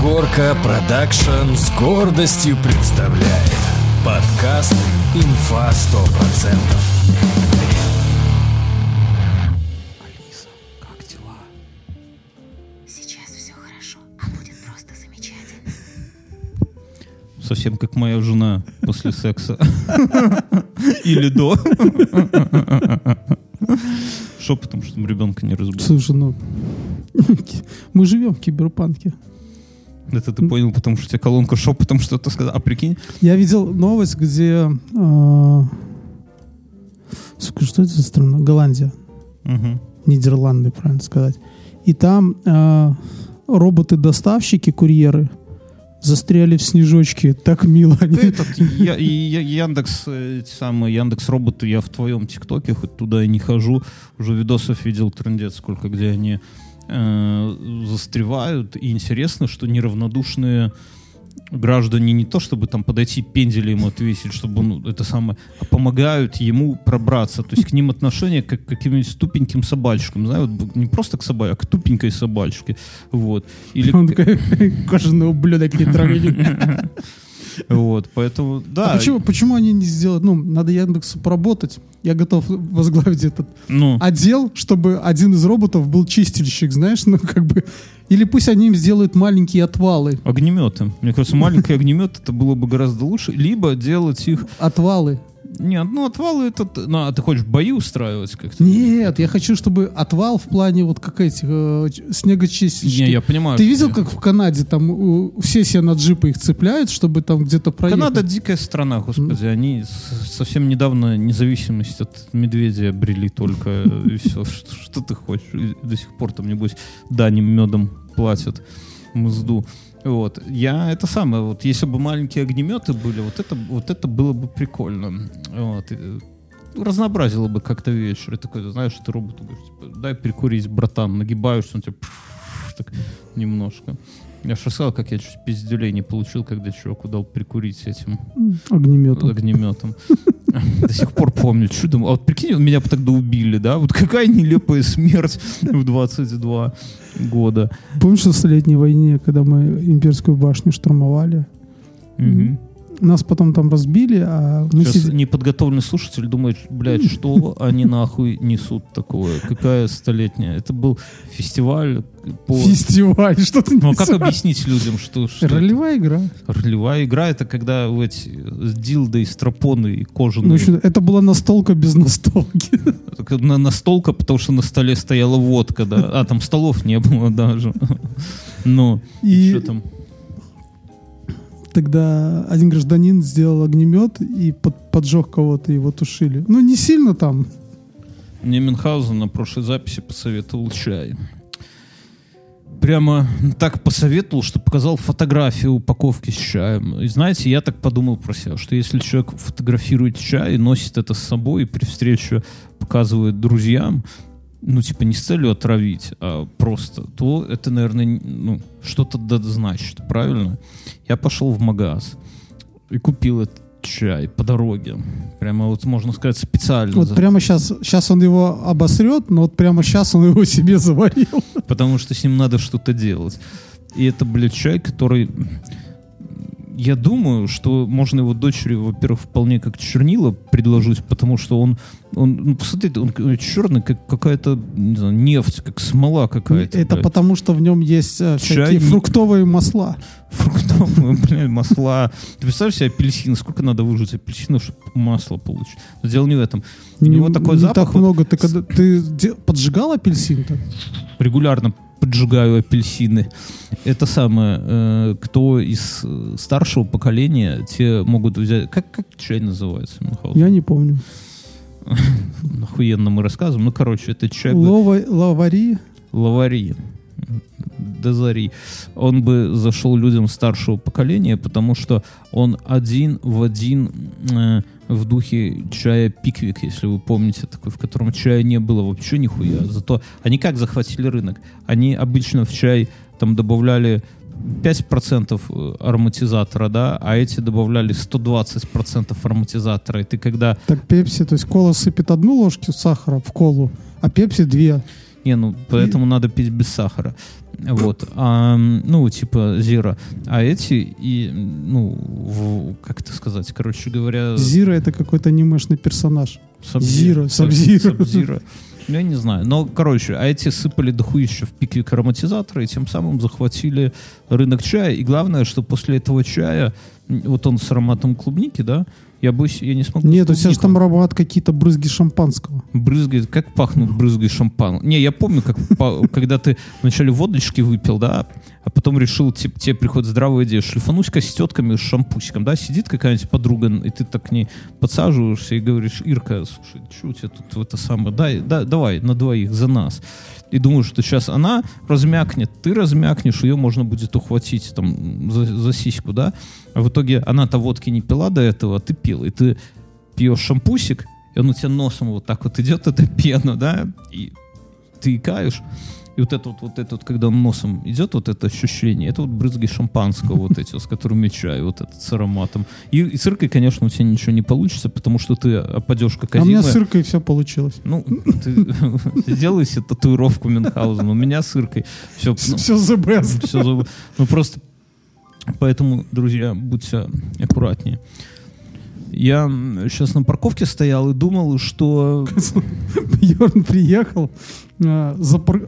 Горка Production с гордостью представляет подкаст «Инфа 100%». Алиса, как дела? Сейчас все хорошо, а будет просто замечательно. Совсем как моя жена после секса. Или до. Шепотом, чтобы ребенка не разбудить. Слушай, ну, мы живем в киберпанке. Это ты понял, потому что у тебя колонка шепотом что-то сказала. А прикинь, Я видел новость, где... э, сука, что это за страна? Голландия. Мгм. Нидерланды, правильно сказать. И там э, роботы-доставщики, курьеры, застряли в снежочке. Так мило. Они... Этот, я, я- Яндекс, эти самые Яндекс роботы, я в твоем ТикТоке, хоть туда и не хожу, уже видосов видел трендец, сколько где они э, застревают. И интересно, что неравнодушные граждане не то, чтобы там подойти пенделя ему отвесить, чтобы он это самое, а помогают ему пробраться. То есть к ним отношение как к каким-нибудь тупеньким собачкам, знаешь, вот не просто к собаке, а к тупенькой собачке. Вот. Или Он такой, кожаный ублюдок не трогай. вот, поэтому, да. А почему, почему они не сделают? Ну, надо Яндексу поработать. Я готов возглавить этот Ну, отдел, чтобы один из роботов был чистильщик, знаешь, ну как бы... Или пусть они им сделают маленькие отвалы. Огнеметы. Мне кажется, маленький огнемет это было бы гораздо лучше. Либо делать их... Отвалы. Нет, ну отвалы это... Ну, а ты хочешь бои устраивать как-то? Нет, я хочу, чтобы отвал в плане вот как этих э, снегочистильщики. Не, я понимаю. Ты видел, я- как в Канаде там э, все себе на джипы их цепляют, чтобы там где-то проехать? Канада дикая страна, господи. Они с- совсем недавно независимость от медведя обрели только. И все. Что, ты хочешь? До сих пор там, небось, даним медом платят мзду. Вот. Я это самое, вот если бы маленькие огнеметы были, вот это, вот это было бы прикольно. Вот. Разнообразило бы как-то вечер. И такой, знаешь, ты роботу говоришь, типа, дай прикурить, братан, нагибаешься, он тебе так немножко. Я же рассказал, как я чуть пиздюлей не получил, когда чуваку дал прикурить этим Огнеметом. огнеметом. До сих пор помню. Чудом. А вот прикинь, меня бы тогда убили, да? Вот какая нелепая смерть в 22 года. Помнишь, в Столетней войне, когда мы имперскую башню штурмовали? Мгм. Нас потом там разбили, а мы Сейчас сидели... неподготовленный слушатель думает, блядь, что они нахуй несут такое? Какая столетняя? Это был фестиваль по... Фестиваль, что ты Ну, а как объяснить людям, что... что это? Ролевая игра. Ролевая игра — это когда в эти с дилдой, стропоны и Ну, кожаные... еще это была настолка без настолки. На, настолка, потому что на столе стояла водка, да. А, там столов не было даже. Ну, И что там? Тогда один гражданин сделал огнемет и под- поджег кого-то, его тушили. Ну, не сильно там. Мне Мюнхгаузен на прошлой записи посоветовал чай. Прямо так посоветовал, что показал фотографию упаковки с чаем. И знаете, я так подумал про себя, что если человек фотографирует чай и носит это с собой, и при встрече показывает друзьям, ну, типа, не с целью отравить, а просто, то это, наверное, ну, что-то значит, правильно? Я пошел в магаз и купил этот чай по дороге. Прямо вот, можно сказать, специально. Вот прямо сейчас, сейчас он его обосрет, но вот прямо сейчас он его себе заварил. потому что с ним надо что-то делать. И это, блядь, чай, который... Я думаю, что можно его дочери, во-первых, вполне как чернила предложить, потому что он, он ну, посмотрите, он черный, как какая-то, не знаю, нефть, как смола какая-то. Это блядь. потому, что в нем есть э, всякие фруктовые масла. фруктовые, блядь, масла. Ты представляешь себе апельсины, сколько надо выжать апельсинов, чтобы масло получить? Но дело не в этом. У него Не- такой не запах, так вот много. Ты, когда, ты поджигал апельсин-то? регулярно поджигаю апельсины. Это самое, э, кто из э, старшего поколения, те могут взять... Как, как чай называется? Мюнхгаузен? Я не помню. Охуенно мы рассказываем. Ну, короче, это чай бы- Лова, лавари. лавари. До зари. Он бы зашел людям старшего поколения, потому что он один в один э, в духе чая пиквик, если вы помните, такой, в котором чая не было вообще нихуя. Зато они как захватили рынок? Они обычно в чай там добавляли 5% ароматизатора, да, а эти добавляли 120% ароматизатора. И ты когда Так пепси, то есть кола сыпет одну ложку сахара в колу, а пепси две. Не, ну, поэтому надо пить без сахара. Вот. А, ну, типа, зира. А эти, и, ну, в- как это сказать, короче говоря... Зира это какой-то анимешный персонаж. Зира, Сабзира. Ну, Я не знаю. Но, короче, а эти сыпали дохуище в пике ароматизатора и тем самым захватили рынок чая. И главное, что после этого чая, вот он с ароматом клубники, да, я боюсь, я не смогу... Нет, у тебя же там аромат какие-то брызги шампанского. Брызгает, как пахнут брызгой шампан. Не, я помню, как когда ты вначале водочки выпил, да, а потом решил, типа, тебе приходит здравая идея, шлифануть-ка с тетками с шампусиком, да, сидит какая-нибудь подруга, и ты так к ней подсаживаешься и говоришь, Ирка, слушай, что у тебя тут в это самое, дай, да, давай, на двоих, за нас. И думаешь, что сейчас она размякнет, ты размякнешь, ее можно будет ухватить там за, за сиську, да, а в итоге она-то водки не пила до этого, а ты пил, и ты пьешь шампусик, и он у тебя носом вот так вот идет, эта пена, да, и ты икаешь, и вот это вот, вот это вот, когда он носом идет, вот это ощущение, это вот брызги шампанского вот эти, с которыми чай, вот этот с ароматом. И, и с Иркой, конечно, у тебя ничего не получится, потому что ты опадешь как А у меня с Иркой все получилось. Ну, ты сделай себе татуировку Мюнхгаузена. У меня с Иркой все, Все the best. Ну просто поэтому, друзья, будьте аккуратнее. Я сейчас на парковке стоял и думал, что Йорн приехал, а,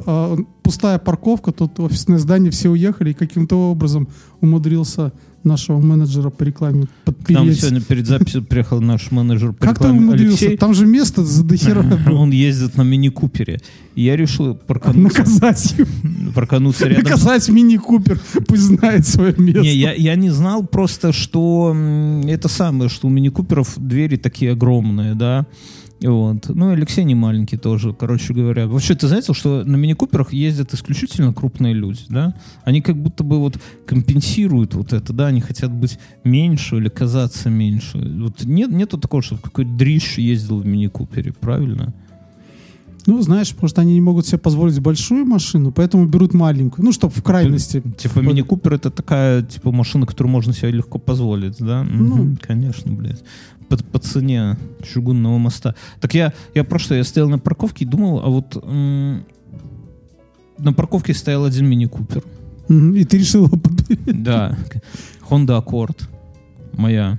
а, пустая парковка, тут офисное здание, все уехали, и каким-то образом умудрился нашего менеджера по рекламе нам подпереть. сегодня перед записью приехал наш менеджер по Как ты рекламе умудрился? Алексей. Там же место за дохера. Он ездит на мини-купере. Я решил паркануться, Наказать его. паркануться рядом Наказать мини-купер. Пусть знает свое место. Не, я, я не знал просто, что это самое, что у мини-куперов двери такие огромные, да. Вот. Ну, Алексей не маленький тоже, короче говоря. Вообще, ты заметил, что на мини-куперах ездят исключительно крупные люди, да? Они как будто бы вот компенсируют вот это, да? Они хотят быть меньше или казаться меньше. Вот нет, нету такого, чтобы какой-то дрищ ездил в мини-купере, правильно? Ну, знаешь, может, они не могут себе позволить большую машину, поэтому берут маленькую. Ну, чтобы в крайности. Типа мини-купер это такая типа машина, которую можно себе легко позволить, да? Ну. Мгм, конечно, блядь. По, по цене чугунного моста. Так я, я просто я стоял на парковке и думал, а вот м, на парковке стоял один мини-купер. И ты решил его. Да. Honda Accord. Моя.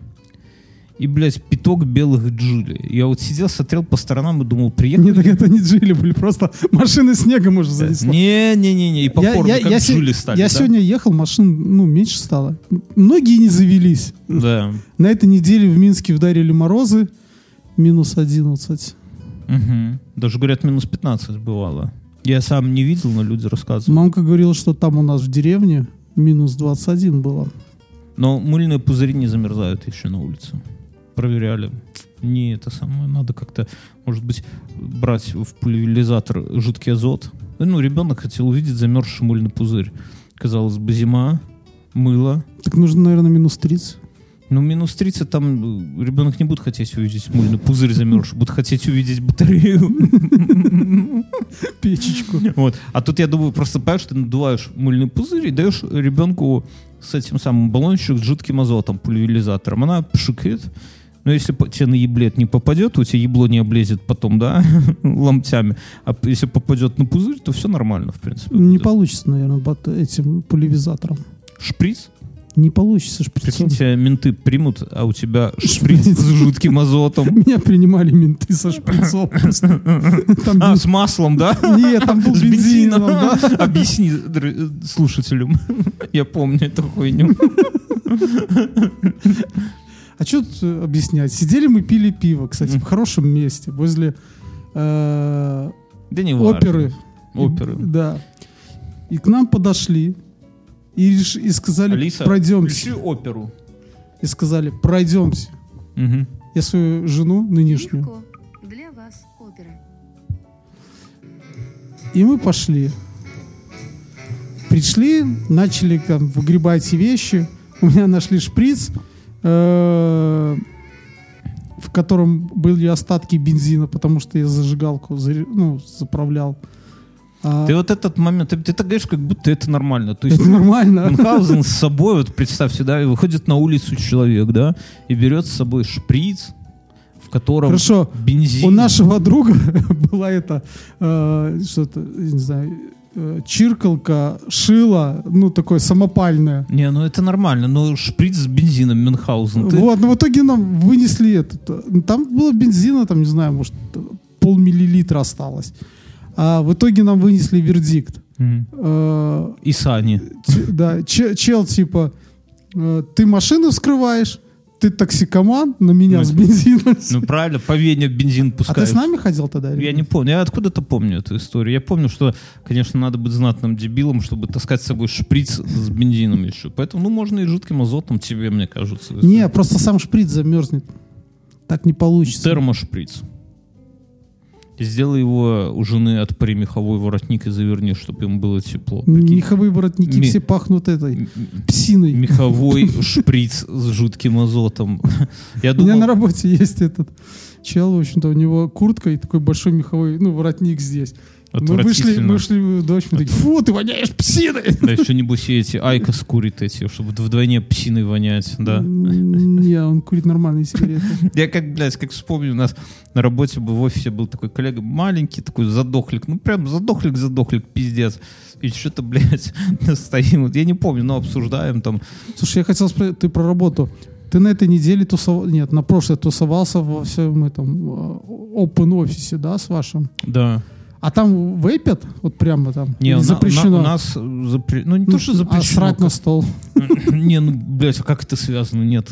И, блядь, пяток белых джили. Я вот сидел, смотрел по сторонам и думал, приехали... Нет, так это не джили были, просто машины снега, может, занесло. Не-не-не-не, и по Я- форме я- как я джили стали. Я да? сегодня ехал, машин, ну, меньше стало. Многие не завелись. Да. На этой неделе в Минске вдарили морозы. Минус 11. Мгм. Даже говорят, минус 15 бывало. Я сам не видел, но люди рассказывают. Мамка говорила, что там у нас в деревне минус 21 было. Но мыльные пузыри не замерзают еще на улице. Проверяли. Не это самое. Надо как-то, может быть, брать в пульверизатор жидкий азот. Ну, ребенок хотел увидеть замерзший мыльный пузырь. Казалось бы, зима, мыло. Так нужно, наверное, минус 30. Ну, минус 30 там э, ребенок не будет хотеть увидеть мыльный пузырь замерзший, будет хотеть увидеть батарею. Печечку. Вот. А тут я думаю, просто понимаешь, ты надуваешь мыльный пузырь и даешь ребенку с этим самым баллончик с жидким азотом, пульверизатором. Она пшикает. Но если тебе на еблет не попадет, у тебя ебло не облезет потом, да, ломтями. А если попадет на пузырь, то все нормально, в принципе. Не будет. получится, наверное, бат- этим пулевизатором. Шприц? Не получится шприцом. Прикинь, тебя менты примут, а у тебя шприц с жидким азотом. Меня принимали менты со шприцом. Там А, с маслом, да? Нет, там был С бензином. Объясни слушателям. Я помню эту хуйню. А что тут э, объяснять? Сидели мы, пили пиво, кстати, в хорошем месте, возле э, Да не важно. оперы. Оперы. И- Да. И к нам подошли и, и сказали, Алиса, пройдемте. включи оперу. И сказали, пройдемте. Мгм. Я свою жену нынешнюю. Легко. Для вас опера. И мы пошли. Пришли, начали там выгребать эти вещи. У меня нашли шприц, в котором были остатки бензина, потому что я зажигалку ну, заправлял. А, Ты вот этот момент, ты, ты так говоришь, как будто это нормально. То есть это нормально. Мюнхгаузен с собой, вот представь себе, да, и выходит на улицу человек, да, и берет с собой шприц, в котором Хорошо. бензин... У нашего друга была это, э, что-то, не знаю, э, чиркалка, шила, ну, такое самопальное. Не, ну это нормально, но шприц с бензином Мюнхгаузен. Ты... Вот, но в итоге нам вынесли этот. э, Там было бензина, там, не знаю, может, полмиллилитра осталось. А в итоге нам вынесли вердикт. Э, И сани. Да, че- чел, типа, э, ты машину вскрываешь, ты токсикоман, на меня Ну, с бензином. Ну правильно, по Вене бензин а ты пускают. с нами ходил тогда? или Я не помню, я откуда-то помню эту историю. Я помню, что, конечно, надо быть знатным дебилом, чтобы таскать с собой шприц с бензином еще. Поэтому, ну, можно и жидким азотом тебе, мне кажется. Не, просто сам шприц замерзнет. Так не получится. Термошприц. Сделай его у жены от меховой воротник и заверни, чтобы ему было тепло. Прикинь. Меховые воротники Ми- все пахнут этой псиной. Меховой шприц с жидким азотом. Я У меня на думал, работе есть этот чел, в общем-то, у него куртка и такой большой меховой, ну, воротник здесь. Мы вышли, мы вышли в дождь, мы такие, фу, ты воняешь псиной! Да еще небось и эти IQOS курит эти, чтобы вдвойне псиной вонять, да. Не, он курит нормальные сигареты. Я как, блядь, как вспомню, у нас на работе в офисе был такой коллега, маленький такой задохлик, ну прям задохлик-задохлик, пиздец. И что-то, блядь, стоим, я не помню, но обсуждаем там. Слушай, я хотел спросить, ты про работу. Ты на этой неделе тусовался, нет, на прошлой тусовался во всем этом э, open офисе, да, с вашим? Да. А там вейпят? Вот прямо там? Не, на- запрещено? у нас запре- ну не Ну, то, что А запрещено. срать на стол? Не, ну, блядь, а как это связано? Нет.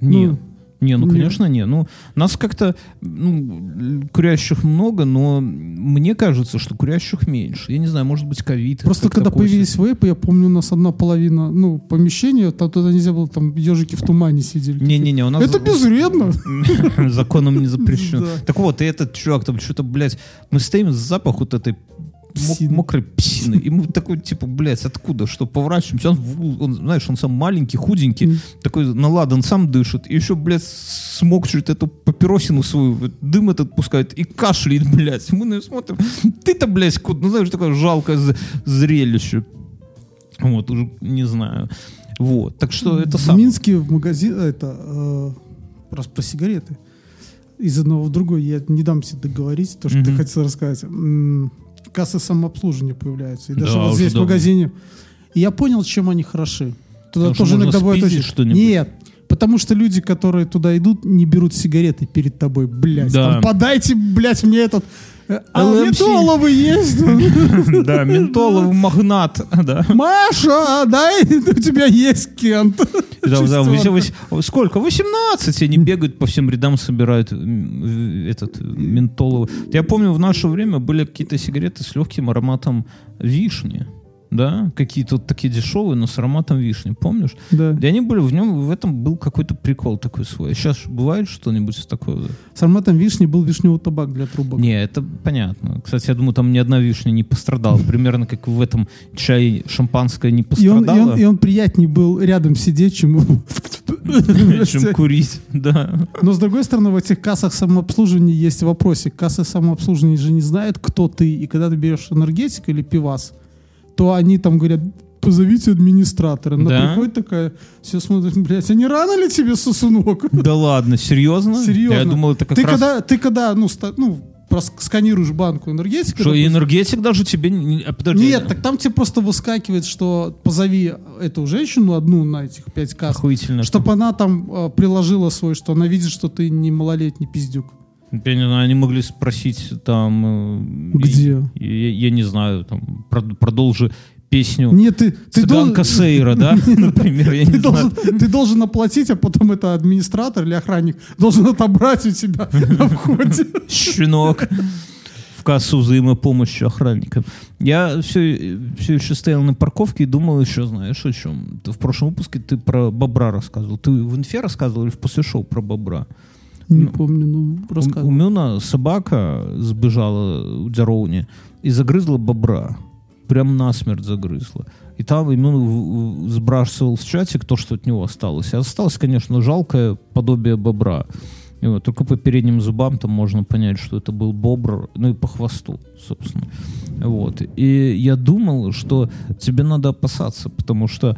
Нет. Не, ну, конечно, не. Ну, нас как-то, ну, курящих много, но мне кажется, что курящих меньше. Я не знаю, может быть, ковид. Просто когда такой появились вейпы, я помню, у нас одна половина, ну, помещения, там туда нельзя было, там ежики в тумане сидели. Не-не-не, у нас... Это безвредно. Законом не запрещено. Так вот, и этот чувак там что-то, блядь, мы стоим запах вот этой Псины. мокрой псины. И мы такой, типа, блядь, откуда? Что, поворачиваемся? Он, в он, знаешь, он сам маленький, худенький, Мгм. такой наладан, сам дышит. И еще, блядь, смокчет эту папиросину свою, дым этот пускает и кашляет, блядь. Мы на него смотрим. Ты-то, блядь, куда? Ну, знаешь, такое жалкое зрелище. Вот, уже не знаю. Вот, так что это в сам. Минске в магазин, это, э, про, про сигареты. Из одного в другой я не дам себе договорить, то, что ты Мгм. хотел рассказать. М, Кассы самообслуживания появляются. И даже Да, вот здесь в давно. магазине. И я понял, чем они хороши. Туда Потому тоже иногда бывает очень... что-нибудь. Нет, потому что люди, которые туда идут, не берут сигареты перед тобой, блядь. Да. Там, подайте, блядь, мне этот... А LMC. есть? Да, ментоловый магнат, да. Маша, дай, у тебя есть Кент. Да, да, сколько? 18 они бегают по всем рядам, собирают этот ментоловый. Я помню, в наше время были какие-то сигареты с легким ароматом вишни. Да, какие-то вот такие дешевые, но с ароматом вишни, помнишь? Да. И они были, в нем, в этом был какой-то прикол такой свой. Сейчас бывает что-нибудь такое? С ароматом вишни был вишневый табак для трубок. Не, это понятно. Кстати, я думаю, там ни одна вишня не пострадала. Примерно как в этом чае шампанское не И он, и, пострадало. он, и он приятнее был рядом сидеть, чем... чем курить, да. Но с другой стороны, в этих кассах самообслуживания есть вопросик. Кассы самообслуживания же не знают, кто ты. И когда ты берешь энергетик или пивас, то они там говорят, позовите администратора. Она Да? приходит такая, все смотрят, блядь, а не рано ли тебе, сосунок? Да ладно, серьезно? Серьезно. Я думал, это как ты раз... когда, ты когда, ну, ста- ну, сканируешь банку энергетика, Что, допустим, энергетик даже тебе... а, подожди, Нет, так там тебе просто выскакивает, что позови эту женщину одну на этих пять касс, Охуительно. чтобы она там э, приложила свой, что она видит, что ты не малолетний пиздюк. Я не знаю, они могли спросить там... э, Где? Я, я- я не знаю, там, прод- продолжи песню Нет, ты, ты, «Цыганка должен, Сейра», да, например, я ты, не должен, знаю. ты должен оплатить, а потом это администратор или охранник должен отобрать у тебя на входе. Щенок в кассу взаимопомощи охранникам. Я все, все еще стоял на парковке и думал еще, знаешь, о чем? Ты в прошлом выпуске ты про бобра рассказывал. Ты в инфе рассказывал или в после шоу про бобра? Не Ну, помню, ну У, у рассказывай. Мюна собака сбежала у Дзяроуни и загрызла бобра. Прям насмерть загрызла. И там Мюн сбрасывал в чатик то, что от него осталось. И осталось, конечно, жалкое подобие бобра. И вот, только по передним зубам там можно понять, что это был бобр, ну и по хвосту, собственно. Вот. И я думал, что тебе надо опасаться, потому что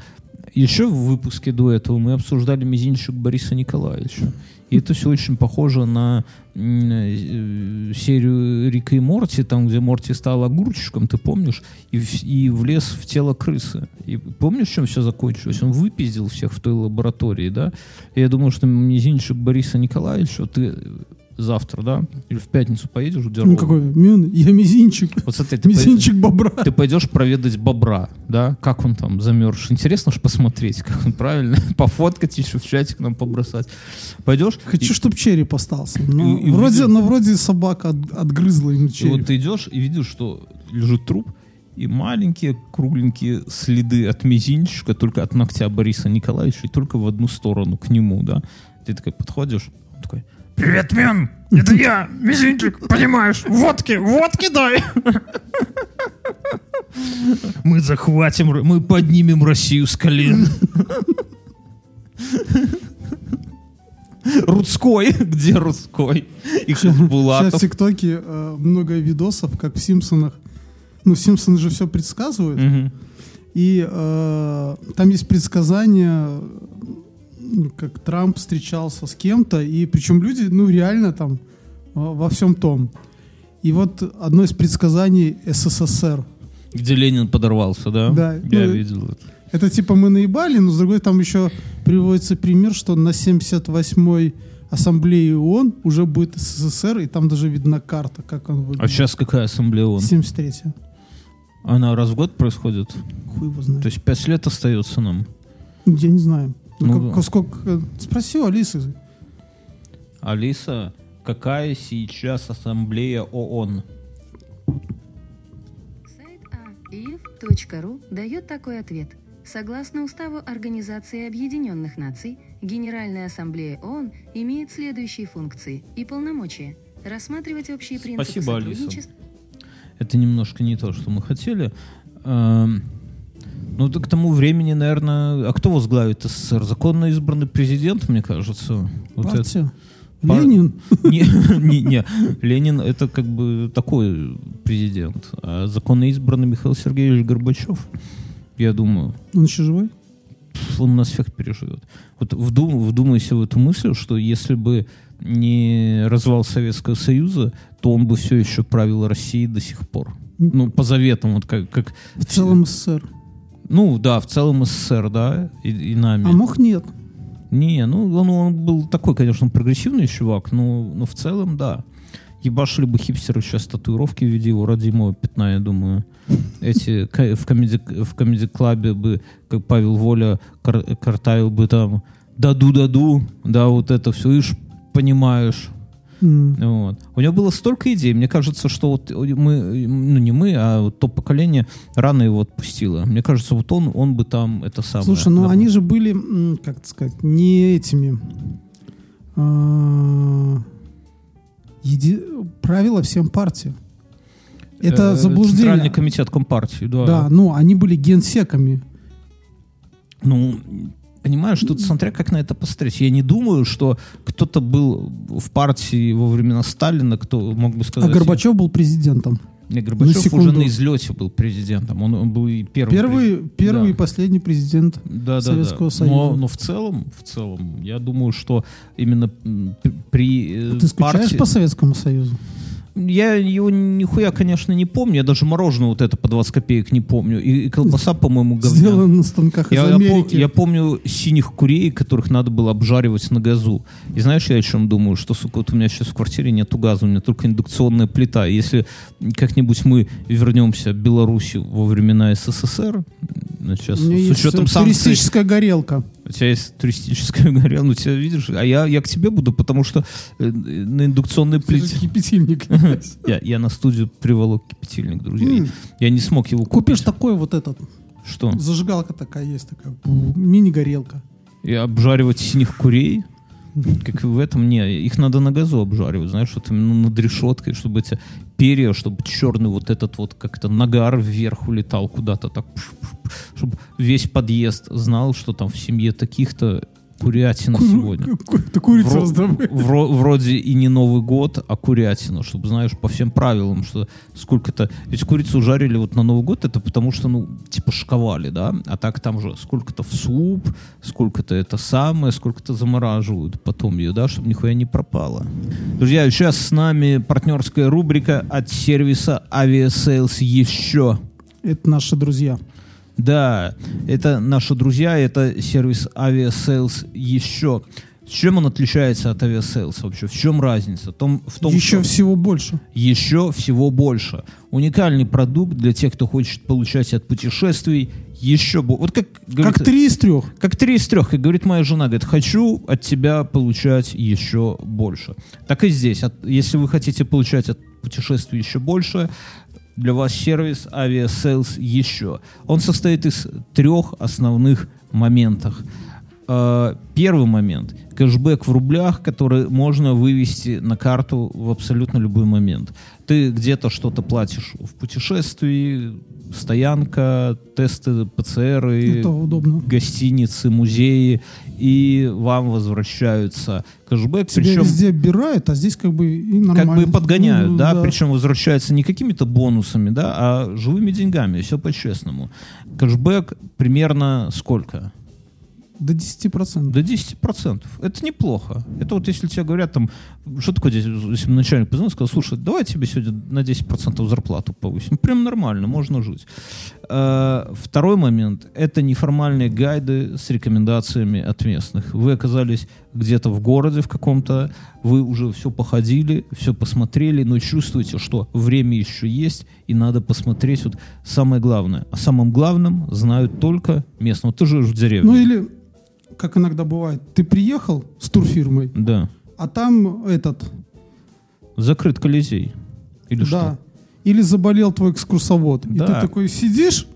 еще в выпуске до этого мы обсуждали мизинчик Бориса Николаевича. И это все очень похоже на э, серию Рика и Морти, там, где Морти стал огурчиком, ты помнишь, и, в- и влез в тело крысы. И помнишь, чем все закончилось? Он выпиздил всех в той лаборатории, да? И я думаю, что мизинчик Бориса Николаевича, ты завтра, да, или в пятницу поедешь в Ну Дербент? какой, Мин, я мизинчик. Вот смотри, ты, по- Мизинчик бобра. ты пойдешь проведать бобра, да, как он там замерз. Интересно ж посмотреть, как он правильно, пофоткать еще в чатик нам побросать. Пойдешь, Хочу, и- чтобы череп остался. Но, И- и вроде, увидел- но вроде собака от- отгрызла ему и череп. вот ты идешь и видишь, что лежит труп, и маленькие кругленькие следы от мизинчика, только от ногтя Бориса Николаевича, и только в одну сторону, к нему, да. Ты такой подходишь, Привет, Мен! Это я, Мизинчик, понимаешь? Водки, водки дай! мы захватим, мы поднимем Россию с колен. Рудской, где Рудской? И Сейчас в. ТикТоке э, много видосов, как в Симпсонах. Ну, Симпсоны же все предсказывают. Мгм. И э, там есть предсказания, как Трамп встречался с кем-то, и причем люди, ну, реально там э, во всем том. И вот одно из предсказаний СССР. Где Ленин подорвался, да? Да, Я ну, видел это. Это типа мы наебали, но с другой там еще приводится пример, что на 78-й ассамблее ООН уже будет СССР, и там даже видна карта, как он выглядит. А сейчас какая ассамблея ООН? 73 Она раз в год происходит? Хуй его знает. То есть пять лет остается нам. Я не знаю. Ну, Ну, как- сколько... э, Спроси у Алисы. Алиса, какая сейчас ассамблея ООН? Сайт aif.ru дает такой ответ. Согласно Уставу Организации Объединенных Наций, Генеральная Ассамблея ООН имеет следующие функции и полномочия. Рассматривать общие принципы Спасибо, Алиса. сотрудничества, Это немножко не то, что мы хотели. Ну, да к тому времени, наверное... А кто возглавит СССР? Законно избранный президент, мне кажется. Вот это. Партия. Пар- Ленин. Не, не, не. Ленин это как бы такой президент. А законно избранный Михаил Сергеевич Горбачев, я думаю, Он еще живой? он нас всех переживет. Вот вдум, вдумайся в эту мысль, что если бы не развал Советского Союза, то он бы все еще правил Россией до сих пор. Ну, по заветам, вот как, как В целом СССР. Ну да, в целом СССР, да, и, и нами. А мог нет. Не, ну он, он был такой, конечно, прогрессивный чувак, но, но в целом, да. Ебашили бы хипстеры сейчас татуировки в виде его родимого пятна, я думаю. Эти в комеди, в комеди клабе бы, как Павел Воля, кар- картавил бы там даду-даду, да, вот это все, и ж понимаешь. М. Вот. У него было столько идей. Мне кажется, что вот мы, ну не мы, а вот то поколение рано его отпустило. Мне кажется, вот он, он бы там это самое. Слушай, ну они же были, как это сказать, не этими. а, еди- Правила всем партии. Это Э, заблуждение. Центральный комитет Компартии, да. Да, ну они были генсеками. Ну, понимаешь, тут смотря как на это посмотреть. Я не думаю, что кто-то был в партии во времена Сталина, кто мог бы А сказать... Горбачев был президентом. Не, Горбачев на уже на излете был президентом. Он, он был и первым. Первый, през- первый Да. и последний президент. да, Советского да. Союза. Но, но в целом, в целом, я думаю, что именно при э, Ты скучаешь партии- по Советскому Союзу? Я его нихуя, конечно, не помню. Я даже мороженое вот это по 20 копеек не помню. И, и колбаса, по-моему, говняная. Сделан на станках из Я, я пом- Америки. я помню синих курей, которых надо было обжаривать на газу. И знаешь, я о чем думаю? Что, сука, вот у меня сейчас в квартире нету газа, у меня только индукционная плита. И Если как-нибудь мы вернемся в Беларусь во времена СССР, сейчас, с учетом э, санкций, туристическая горелка. У тебя есть туристическая горелка, ну тебя видишь, а я, я к тебе буду, потому что э, на индукционной плите... Кипятильник. Я, я на студию приволок кипятильник, друзья. Я не смог его купить. Купишь такой вот этот. Что? Зажигалка такая есть, такая. Мини-горелка. И обжаривать синих курей, как в этом, не, их надо на газу обжаривать, знаешь, вот именно над решеткой, чтобы эти перья, чтобы черный вот этот вот как-то нагар вверх улетал куда-то так, чтобы весь подъезд знал, что там в семье таких-то курятина Ку- сегодня. ку- Ты курицу Вро- вро- вроде и не Новый год, а курятина, чтобы, знаешь, по всем правилам, что сколько-то... Ведь курицу жарили вот на Новый год, это потому что, ну, типа шковали, да? А так там же сколько-то в суп, сколько-то это самое, сколько-то замораживают потом ее, да, чтобы нихуя не пропало. Друзья, сейчас с нами партнерская рубрика от сервиса Aviasales еще. Это наши друзья. Да, это наши друзья, это сервис Aviasales еще. С чем он отличается от Aviasales вообще? В чем разница? Том, в том Еще что всего больше. еще всего больше. Уникальный продукт для тех, кто хочет получать от путешествий еще больше. Вот как, говорит- Как три из трех. как три из трех, как говорит моя жена, говорит, хочу от тебя получать еще больше. Так и здесь. От- если вы хотите получать от путешествий еще больше, для вас сервис Aviasales еще. Он состоит из трех основных моментов. Э, Первый момент – кэшбэк в рублях, который можно вывести на карту в абсолютно любой момент. Ты где-то что-то платишь в путешествии, стоянка, тесты ПЦР, удобно. гостиницы, музеи, и вам возвращаются кэшбэк. Тебя причем везде оббирают, а здесь как бы и как нормально. бы подгоняют, Ну, да, причем возвращается не какими-то бонусами, да, а живыми деньгами, все по-честному. Кэшбэк примерно сколько? До 10%. До 10%. Это неплохо. Это вот если тебе говорят там, что такое здесь, если начальник позвонил, сказал, слушай, давай тебе сегодня на 10% зарплату повысим. Прям нормально, можно жить. Э, Второй момент – это неформальные гайды с рекомендациями от местных. Вы оказались где-то в городе в каком-то, вы уже все походили, все посмотрели, но чувствуете, что время еще есть, и надо посмотреть вот самое главное. О самом главном знают только местные. Вот ты живешь в деревне. Ну или, как иногда бывает, ты приехал с турфирмой, Да. а там этот, Закрыт Колизей. Или да, что? или заболел твой экскурсовод. И Да. ты такой сидишь,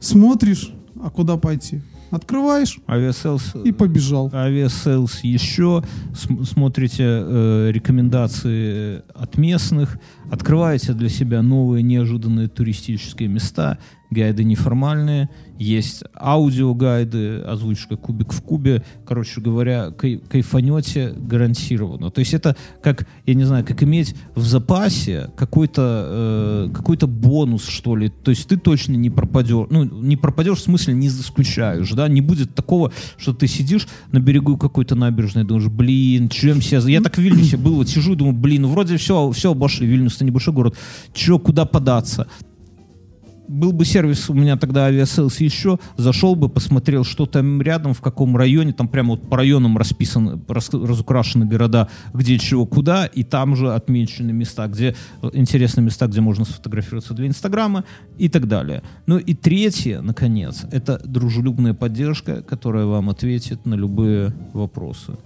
смотришь, а куда пойти? Открываешь Aviasales, и побежал. Aviasales еще, см- смотрите э, рекомендации от местных, открываете для себя новые неожиданные туристические места, гайды неформальные, есть аудиогайды, озвучка кубик в кубе, короче говоря, кай- кайфанете гарантированно. То есть это как, я не знаю, как иметь в запасе какой-то э, какой-то бонус, что ли. То есть ты точно не пропадешь, ну, не пропадешь, в смысле не заскучаешь, да, не будет такого, что ты сидишь на берегу какой-то набережной, думаешь, блин, чем за-» Я так в Вильнюсе был, вот сижу и думаю, блин, ну вроде все, все обошли, Вильнюс это небольшой город, че, куда податься? Был бы сервис у меня тогда Aviasales еще, зашел бы, посмотрел, что там рядом, в каком районе, там прямо вот по районам расписаны, рас- разукрашены города, где чего куда, и там же отмечены места, где интересные места, где можно сфотографироваться для Инстаграма и так далее. Ну и третье, наконец, это дружелюбная поддержка, которая вам ответит на любые вопросы.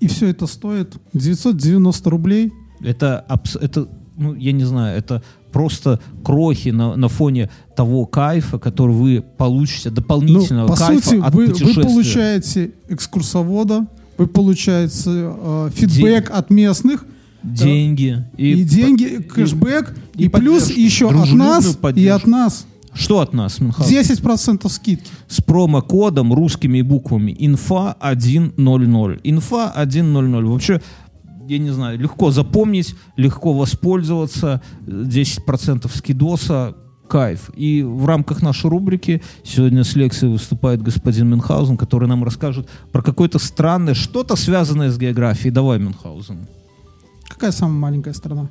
И все это стоит 990 рублей. Это, это ну, я не знаю, это просто крохи на, на фоне того кайфа, который вы получите, Ну, дополнительного по кайфа сути, от вы, вы путешествия. получаете экскурсовода, вы получаете э, фидбэк от местных, деньги. и, деньги, кэшбэк, и и, плюс еще от нас и поддержку. от нас. Что от нас, Мюнхгаузен? 10% скидки. С промокодом русскими буквами инфа 100. Инфа 100. Вообще, я не знаю, легко запомнить, легко воспользоваться. 10% скидоса. Кайф. И в рамках нашей рубрики сегодня с лекцией выступает господин Мюнхгаузен, который нам расскажет про какое-то странное, что-то связанное с географией. Давай, Мюнхгаузен. Какая самая маленькая страна?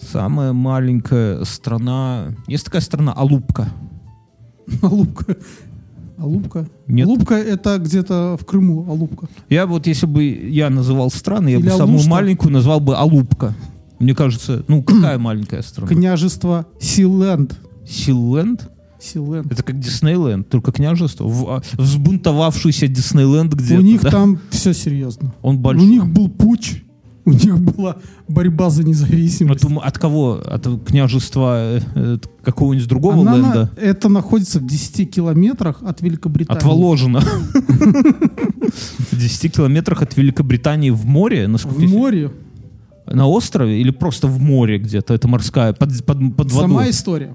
Самая маленькая страна... Есть такая страна Алупка. Алупка. Алупка. Нет. Алупка это где-то в Крыму. Алупка. Я вот, если бы я называл страны, я Или бы самую Алушта. маленькую назвал бы Алупка. Мне кажется, ну какая маленькая страна? Княжество Силенд. Силленд? Силенд. Это как Диснейленд, только княжество. В- а, взбунтовавшийся Диснейленд где-то. У них да? там все серьезно. Он У большой. них был путь, у них была борьба за независимость. Ум- от кого? От княжества э, э, какого-нибудь другого Она на- ленда? это находится в 10 километрах от Великобритании. От Воложина. В 10 километрах от Великобритании в море? В море. На острове или просто в море где-то? Это морская, под, под, под Сама водой. история.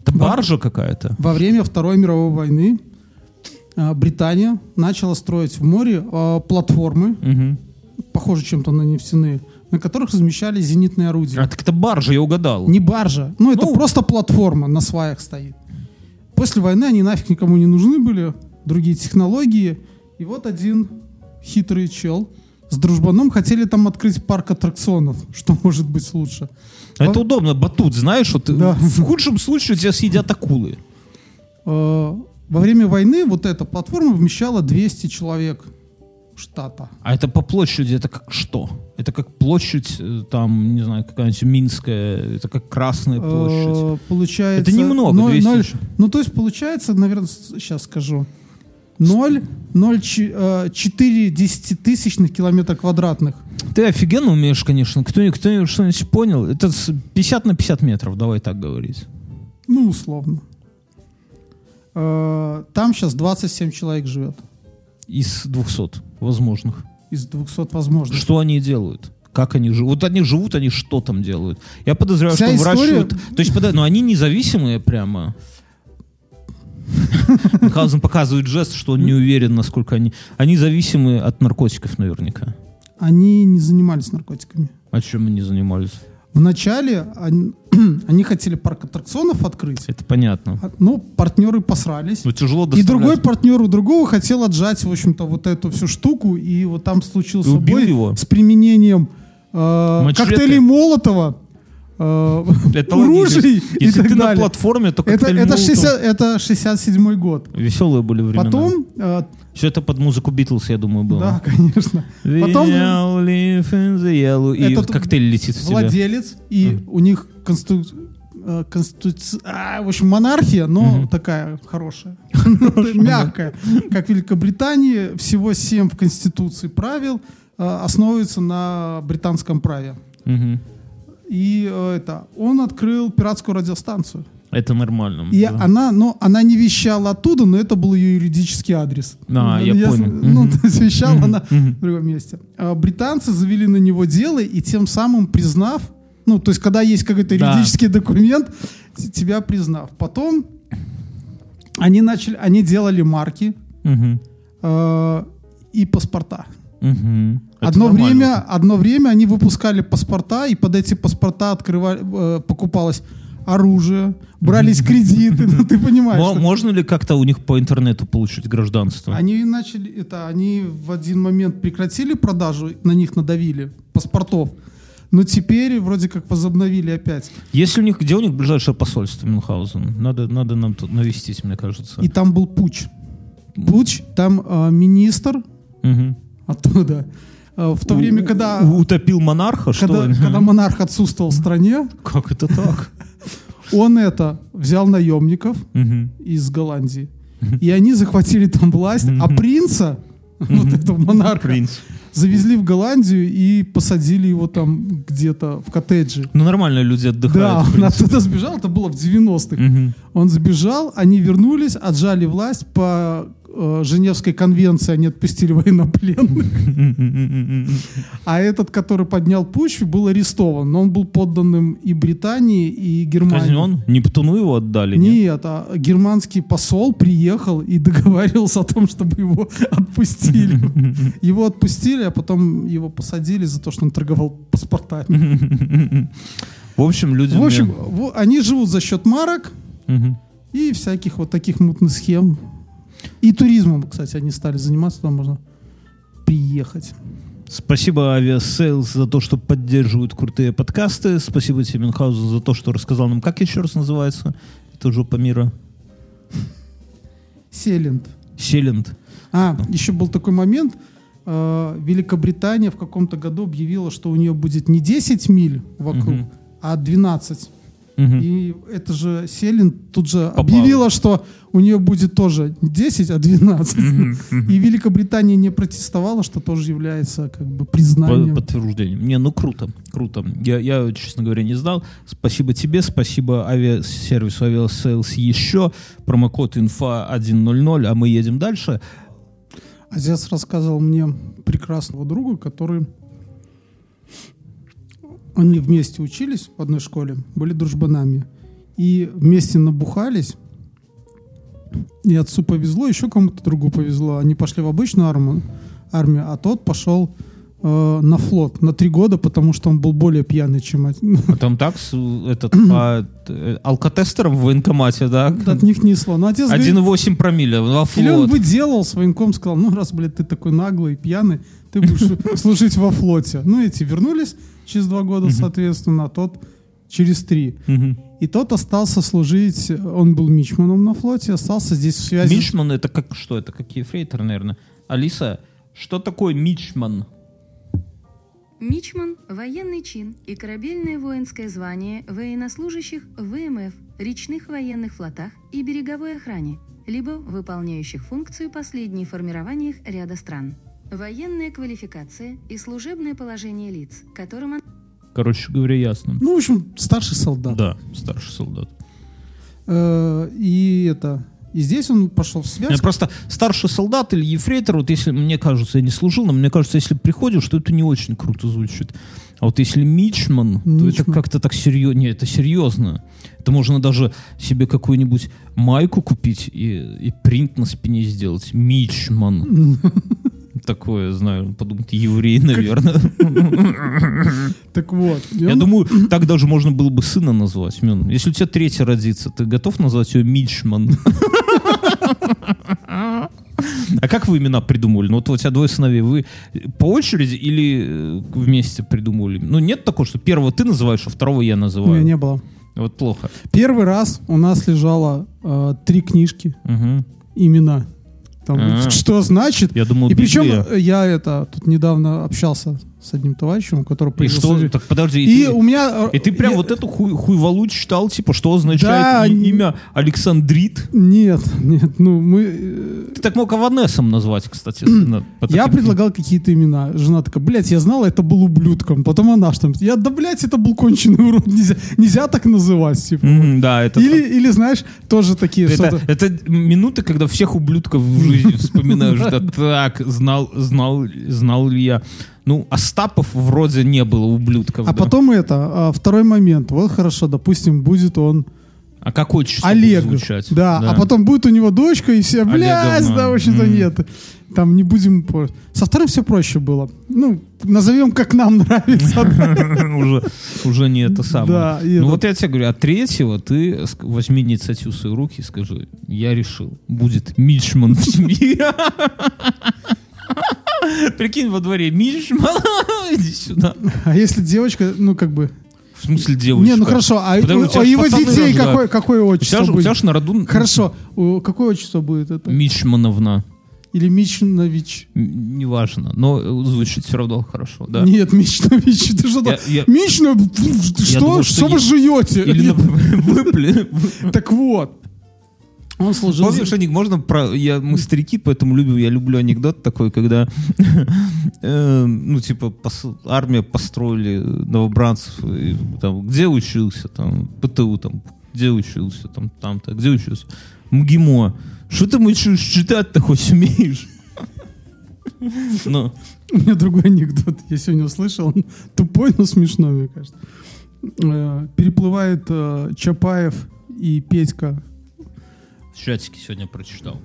Это баржа какая-то? Во время Второй мировой войны а, Британия начала строить в море а, платформы, Мгм. похожие чем-то на нефтяные, на которых размещались зенитные орудия. А так это баржа, я угадал. Не баржа. Ну, это Ну. просто платформа на сваях стоит. После войны они нафиг никому не нужны были, другие технологии. И вот один хитрый чел с дружбаном хотели там открыть парк аттракционов. Что может быть лучше? А Это удобно, батут, знаешь, вот Да. в худшем случае тебя съедят акулы. Э, Во время войны вот эта платформа вмещала 200 человек штата. А это по площади, это как что? Это как площадь, э, там, не знаю, какая-нибудь Минская, это как Красная площадь. Э, Получается... Это немного, ноль- 200 ноль- ну, то есть получается, наверное, сейчас скажу. 0, 4 десятитысячных километра квадратных. Ты офигенно умеешь, конечно. Кто, кто что-нибудь понял? Это с 50 на 50 метров, давай так говорить. Ну, условно. Э, Там сейчас 27 человек живет Из 200 возможных. из 200 возможных. Что они делают? Как они живут? Вот они живут, они что там делают? Я подозреваю, Вся что история- выращивают... То есть, пода- но они независимые прямо. Мюнхгаузен показывает жест, что он не уверен, насколько они... Они зависимы от наркотиков наверняка. Они не занимались наркотиками. А чем они занимались? Вначале они, они хотели парк аттракционов открыть, Это понятно. а- но партнеры посрались. Но тяжело И доставлять. другой партнер у другого хотел отжать, в общем-то, вот эту всю штуку, и вот там случился И убил бой его? с применением э, Мачете? коктейлей Молотова, Это логично. ружей и Если так ты на далее. платформе, то Это, это, Молотова. 60, это 67 год. Веселые были времена. Потом, э, Все это под музыку Битлз, я думаю, было. да, конечно, Потом-. И Этот коктейль летит в владелец, и у них консту... э, конституци- а, в общем, монархия, но Мгм. такая хорошая, мягкая. Как в Великобритании, всего семь в Конституции правил э, основываются на британском праве. Мгм. И э, это, он открыл пиратскую радиостанцию. Это нормально. И да. она, но она не вещала оттуда, но это был ее юридический адрес. А, Ну, я ясно? понял. Ну, то есть вещала она в другом месте. А британцы завели на него дело и тем самым признав, ну, то есть когда есть какой-то юридический документ, тебя признав. Потом они начали, они делали марки э, и паспорта. Мгм. Это Одно нормально. время, одно время они выпускали паспорта, и под эти паспорта открывали, э, покупалось оружие, брались кредиты, ну ты понимаешь. Что- Можно ли как-то у них по интернету получить гражданство? Они начали это, они в один момент прекратили продажу, на них надавили паспортов, но теперь вроде как возобновили опять. Если у них, где у них ближайшее посольство Мюнхгаузен? Надо, надо нам тут навестить, мне кажется. И там был путь. Путь, там э, министр Мгм. оттуда. Э, в то время, когда, утопил монарха, что? когда, ли? когда монарх отсутствовал в стране, Как это так? он это взял наемников из Голландии, и они захватили там власть, а принца, вот этого монарха, завезли в Голландию и посадили его там где-то в коттедже. Ну, нормально люди Да, отдыхают. в он оттуда сбежал, это было в 90-х. Мгм. Он сбежал, они вернулись, отжали власть по Женевской конвенции, они отпустили военнопленных. А этот, который поднял путь, был арестован, но он был подданным и Британии, и Германии. Казнен? Нептуну его отдали? Нет? Нет, а германский посол приехал и договаривался о том, чтобы его отпустили. Его отпустили, а потом его посадили за то, что он торговал паспортами. В общем, люди... В общем, они живут за счет марок и всяких вот таких мутных схем. И туризмом, кстати, они стали заниматься, туда можно приехать. Спасибо Aviasales за то, что поддерживают крутые подкасты. Спасибо тебе, Мюнхгаузен, за то, что рассказал нам, как еще раз называется эта жопа мира. Селент. Селент. А, еще был такой момент. э, Великобритания в каком-то году объявила, что у нее будет не 10 миль вокруг, Мгм. а 12. Мгм. И это же Селин тут же Попала. объявила, что у нее будет тоже не 10, а 12. И Великобритания не протестовала, что тоже является как бы признанием. подтверждением. Не, ну круто, круто. Я, я, честно говоря, не знал. Спасибо тебе, спасибо авиасервису Aviasales еще. Промокод инфа 100, а мы едем дальше. Азиас рассказывал мне прекрасного друга, который... Они вместе учились в одной школе, были дружбанами. И вместе набухались. И отцу повезло, еще кому-то другу повезло. Они пошли в обычную армию, армию а тот пошел э, на флот на три года, потому что он был более пьяный, чем А там так, этот, по э, алкотестерам в военкомате, да? от них несло. Но отец говорит, 1,8 промилле во или он флот. выделал с военком, сказал, ну раз, блядь, ты такой наглый, пьяный, ты будешь служить во флоте. Ну эти вернулись через два года, соответственно, а тот через три. И тот остался служить, он был мичманом на флоте, остался здесь в связи. Мичман это как что? Это как ефрейтор, наверное. Алиса, что такое мичман? Мичман – военный чин и корабельное воинское звание военнослужащих в ВМФ, речных военных флотах и береговой охране, либо выполняющих функцию последней в формированиях ряда стран. Военная квалификация и служебное положение лиц, которым он Короче говоря, ясно. Ну, в общем, старший солдат. Да, старший солдат. Э, И это... И здесь он пошел в связь. Просто старший солдат или ефрейтор, вот если, мне кажется, я не служил, но мне кажется, если приходишь, то это не очень круто звучит. А вот если мичман, то это Мичман. как-то так серьезно. Не, это серьезно. Это можно даже себе какую-нибудь майку купить и, и принт на спине сделать. Мичман. Такое, знаю, подумать, еврей, наверное. Так вот. Я думаю, так даже можно было бы сына назвать. Мин. Если у тебя третий родится, ты готов назвать ее Мичман? А как вы имена придумывали? Ну вот у тебя двое сыновей. Вы по очереди или э, вместе придумывали? Ну нет такого, что первого ты называешь, а второго я У меня называю. не было. Вот плохо. Первый раз у нас лежало э, три книжки, Мгм. имена. Там, А. Что значит? Я думал, И причем Библия. я это тут недавно общался с одним товарищем, который И появился. что? Так подожди. И И, ты, у меня... э, и ты прям я- вот эту хуй, хуйвалу читал, типа, что означает Да, и- имя Александрит? Нет, нет, ну мы... э, Ты так мог Аванесом назвать, кстати. на- по Я таким- предлагал какие-то имена. Жена такая, блядь, я знала, это был ублюдком. Потом она что Я, да, блядь, это был конченый урод. Нельзя, нельзя так называть, типа. Мгм, да, это Или, или, знаешь, тоже такие Это, что-то... это минуты, когда всех ублюдков в жизни вспоминаешь. Да так, знал, знал, знал ли я. Ну, Остапов вроде не было ублюдков. А да. потом это, а, второй момент. Вот хорошо, допустим, будет он А какое число Олег. звучать? Да, а потом будет у него дочка, и все, блядь, да, вообще-то М. нет. Там не будем... Со вторым все проще было. Ну, назовем, как нам нравится. да. уже, уже не это самое. Да, ну вот я тебе говорю, а третьего ты возьми инициативу в свои руки и скажи, я решил, будет Мичман в семье. Прикинь, во дворе Мичман, иди сюда. А если девочка, ну, как бы... В смысле девочка? Не, ну хорошо, а, Подожди, у у- а его детей рождают. какое, какое У тебя отчество же, у будет? тебя ж на роду Хорошо, у- какое отчество будет это? Мичмановна. Или Мичнович? Неважно, но э, звучит все равно хорошо, да. Нет, Мичнович, ты что Я- я- Мично, что, думал, что, что вы жуете? Или например. Так вот, он служил... Помнишь, Аник, можно про... Я, мы старики, поэтому любим, я люблю анекдот такой, когда, э, ну, типа, пос- армия построили новобранцев, и, там, где учился, там, ПТУ, там, где учился, там, там-то, где учился? МГИМО. Что ты учишь читать-то хоть умеешь? Ну, У меня другой анекдот, я сегодня услышал, он тупой, но смешной, мне кажется. Э, Переплывает э, Чапаев и Петька, в чатике сегодня прочитал.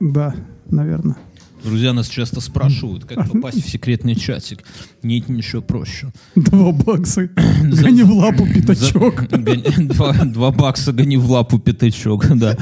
да, наверное. Друзья нас часто спрашивают, как попасть в секретный чатик. Нет ничего проще. Два бакса, гони в лапу пятачок. Два бакса гони в лапу пятачок, да.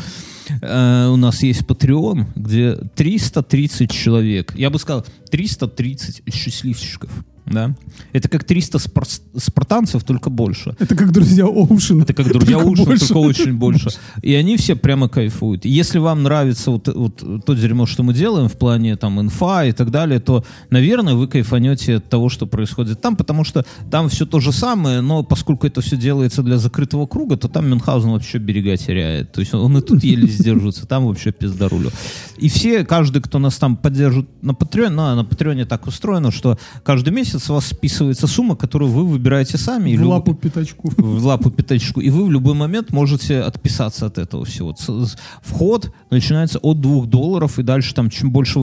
Э, у нас есть Patreon, где 330 человек. Я бы сказал, 330 счастливчиков. Да? Это как 300 спар- спартанцев, только больше. Это как друзья Оушена. Это как друзья Только Ушина, больше. только очень больше. И они все прямо кайфуют. И Если вам нравится вот, вот то дерьмо, что мы делаем в плане там инфа и так далее, то, наверное, вы кайфанете от того, что происходит там, потому что там все то же самое, но поскольку это все делается для закрытого круга, то там Мюнхгаузен вообще берега теряет. То есть он и тут еле сдерживается, там вообще пиздарулю. И все, каждый, кто нас там поддержит на Патреоне, ну, а на Патреоне так устроено, что каждый месяц у вас списывается сумма, которую вы выбираете сами. В люб- лапу пятачку. в лапу пятачку, и вы в любой момент можете отписаться от этого всего. Вход начинается от 2 долларов, и дальше там чем больше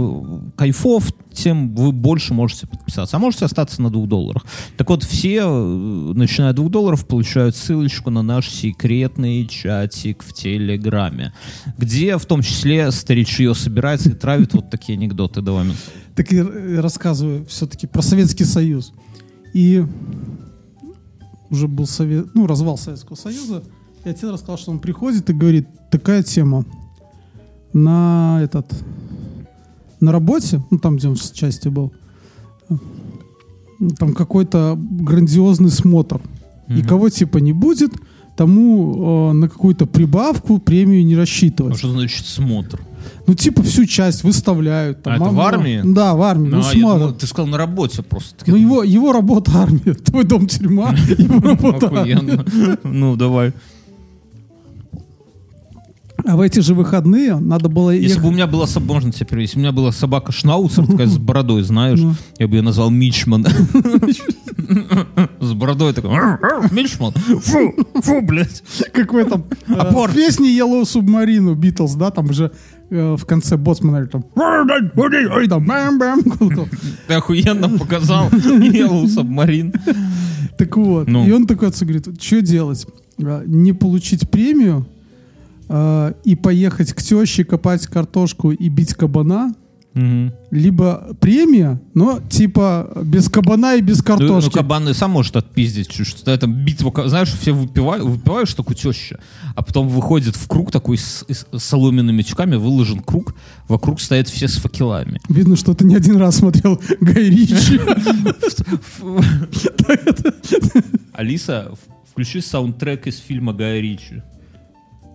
кайфов, тем вы больше можете подписаться. А можете остаться на двух долларах. Так вот, все, э, начиная от двух долларов, получают ссылочку на наш секретный чатик в Телеграме, где в том числе старичье собирается и травит вот такие анекдоты. Давай. Так и э, рассказываю все-таки про Советский Союз. И уже был совет, ну, развал Советского Союза. И отец рассказал, что он приходит и говорит, такая тема. На этот, на работе, ну, там, где он в части был, там какой-то грандиозный смотр. И Мгм. кого типа не будет, тому э, на какую-то прибавку премию не А рассчитывать. что значит смотр? Ну, типа всю часть выставляют. А это в ну, армии? Да, в армии. Ну, Ну, а я думал, ты сказал на работе просто. Ну, его, его работа армия, твой дом тюрьма, его работа. Ну, давай. А в эти же выходные надо было Если ехать... бы у меня была можно тебя перевести, если у меня была собака Шнауцер, такая с бородой, знаешь, Ну. я бы ее назвал Мичман. С бородой такой, «Ар, ар, Мичман, фу, фу, блядь. Какой там... э, Апорт. В песне Yellow Submarine Beatles, да, там уже э, в конце боцмана там... Ты охуенно показал Yellow Submarine. Так вот. Ну. И он такой отцу говорит, что делать? А, Не получить премию а, и поехать к теще копать картошку и бить кабана, Мгм. либо премия, но типа без кабана и без Ну, ну, картошки. кабан и сам может отпиздить что там битва, знаешь, все выпивают, выпивают штуку теща, а потом выходит в круг такой с, с соломенными тюками, выложен круг, вокруг стоят все с факелами. Видно, что ты не один раз смотрел Гай Ричи. Алиса, включи саундтрек из фильма Гая Ричи.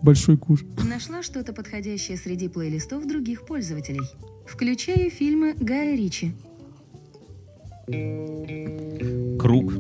Большой куш. Нашла что-то подходящее среди плейлистов других пользователей. Включаю фильмы Гая Ричи. Круг,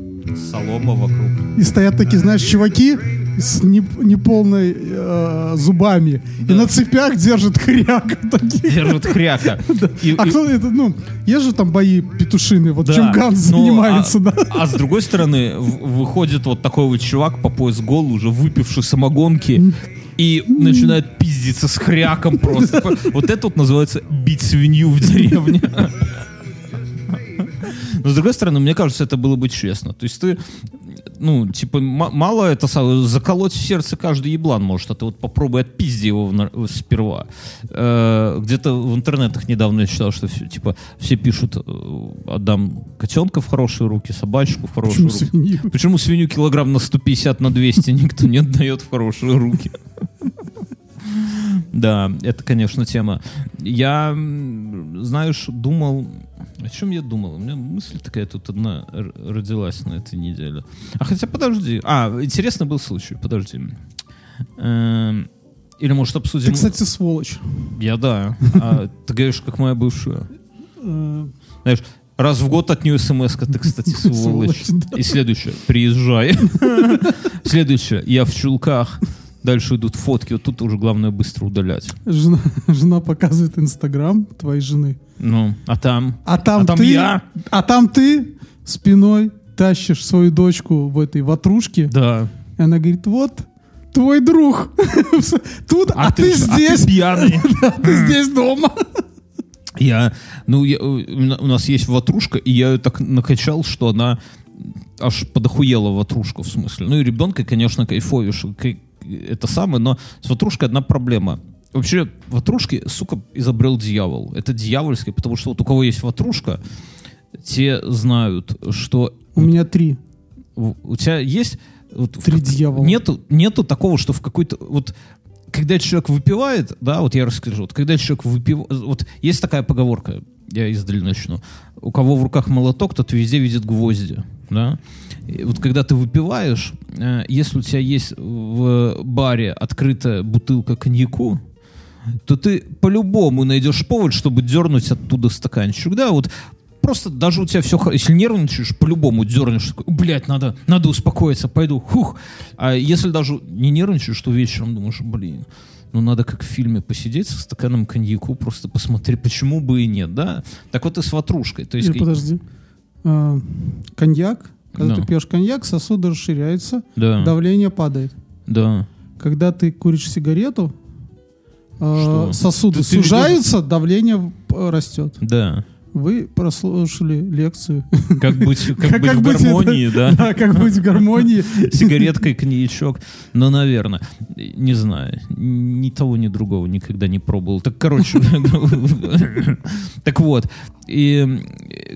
солома вокруг. И стоят такие, знаешь, чуваки с не- неполной э, зубами. И на цепях держат хряк. такие. Держит хряка. И- А и- кто это, ну, есть же там бои петушины, вот Да, чем Ганс занимается, а, да? А с другой стороны, выходит вот такой вот чувак по пояс гол, уже выпивший самогонки, и начинает пиздиться с хряком просто. Вот это вот называется бить свинью в деревне. Но с другой стороны, мне кажется, это было бы честно. То есть ты, ну, типа, мало это заколоть в сердце каждый еблан может, а ты вот попробуй отпизди его в сперва. Э, Где-то в интернетах недавно я читал, что все, типа, все пишут, э, отдам котенка в хорошие руки, собачку в хорошие Почему руки. свинью? Почему свинью килограмм на 150 на 200 никто не отдает в хорошие руки? Да, это, конечно, тема. Я, знаешь, думал... О чем я думал? У меня мысль такая тут одна родилась на этой неделе. А хотя, подожди. А, интересный был случай, подожди. Эм, Или, может, обсудим... Ты, кстати, сволочь. Я, да. А ты говоришь, как моя бывшая. Э, Знаешь, раз в год от нее смс ты, кстати, сволочь. И следующее, приезжай. Следующее, я в чулках. Дальше идут фотки, вот тут уже главное быстро удалять. Жена, жена показывает Инстаграм твоей жены. Ну, а там? А там, А там ты, я? а там ты спиной тащишь свою дочку в этой ватрушке. Да. И она говорит, вот твой друг. Тут, а, ты, ж- здесь, пьяный. а ты здесь дома. Я, ну, я- у нас есть ватрушка, и я ее так накачал, что она аж подохуела ватрушку, в смысле. Ну и ребенка, конечно, кайфуешь. Кай- Это самое, но с ватрушкой одна проблема. Вообще, ватрушки, сука, изобрел дьявол. Это дьявольский, потому что вот у кого есть ватрушка, те знают, что У меня три. у тебя есть... Вот Три дьявола. Нету, нету такого, что в какой-то... Вот когда человек выпивает, да, вот я расскажу, вот когда человек выпивает... Вот есть такая поговорка, я издали начну. У кого в руках молоток, тот везде видит гвозди, да. И вот когда ты выпиваешь, э, если у тебя есть в баре открытая бутылка коньяку, то ты по-любому найдешь повод, чтобы дернуть оттуда стаканчик. Да, вот просто даже у тебя все, если нервничаешь, по-любому дернешь, такой, блядь, надо, надо успокоиться, пойду, хух. А если даже не нервничаешь, то вечером думаешь, блин, ну надо как в фильме посидеть со стаканом коньяку, просто посмотреть, почему бы и нет, да? Так вот и с ватрушкой. То есть, Или, подожди. А, коньяк. Когда Да. ты пьешь коньяк, сосуды расширяются, да, давление падает. да. Когда ты куришь сигарету, Что? сосуды Ты- ты сужаются, давление э, растет. Да. Вы прослушали лекцию. Как быть, как Как- быть как в быть гармонии, да? Да, как быть в гармонии. Сигареткой, коньячок. Ну, наверное. Не знаю. Ни того, ни другого никогда не пробовал. Так, короче. Так вот. И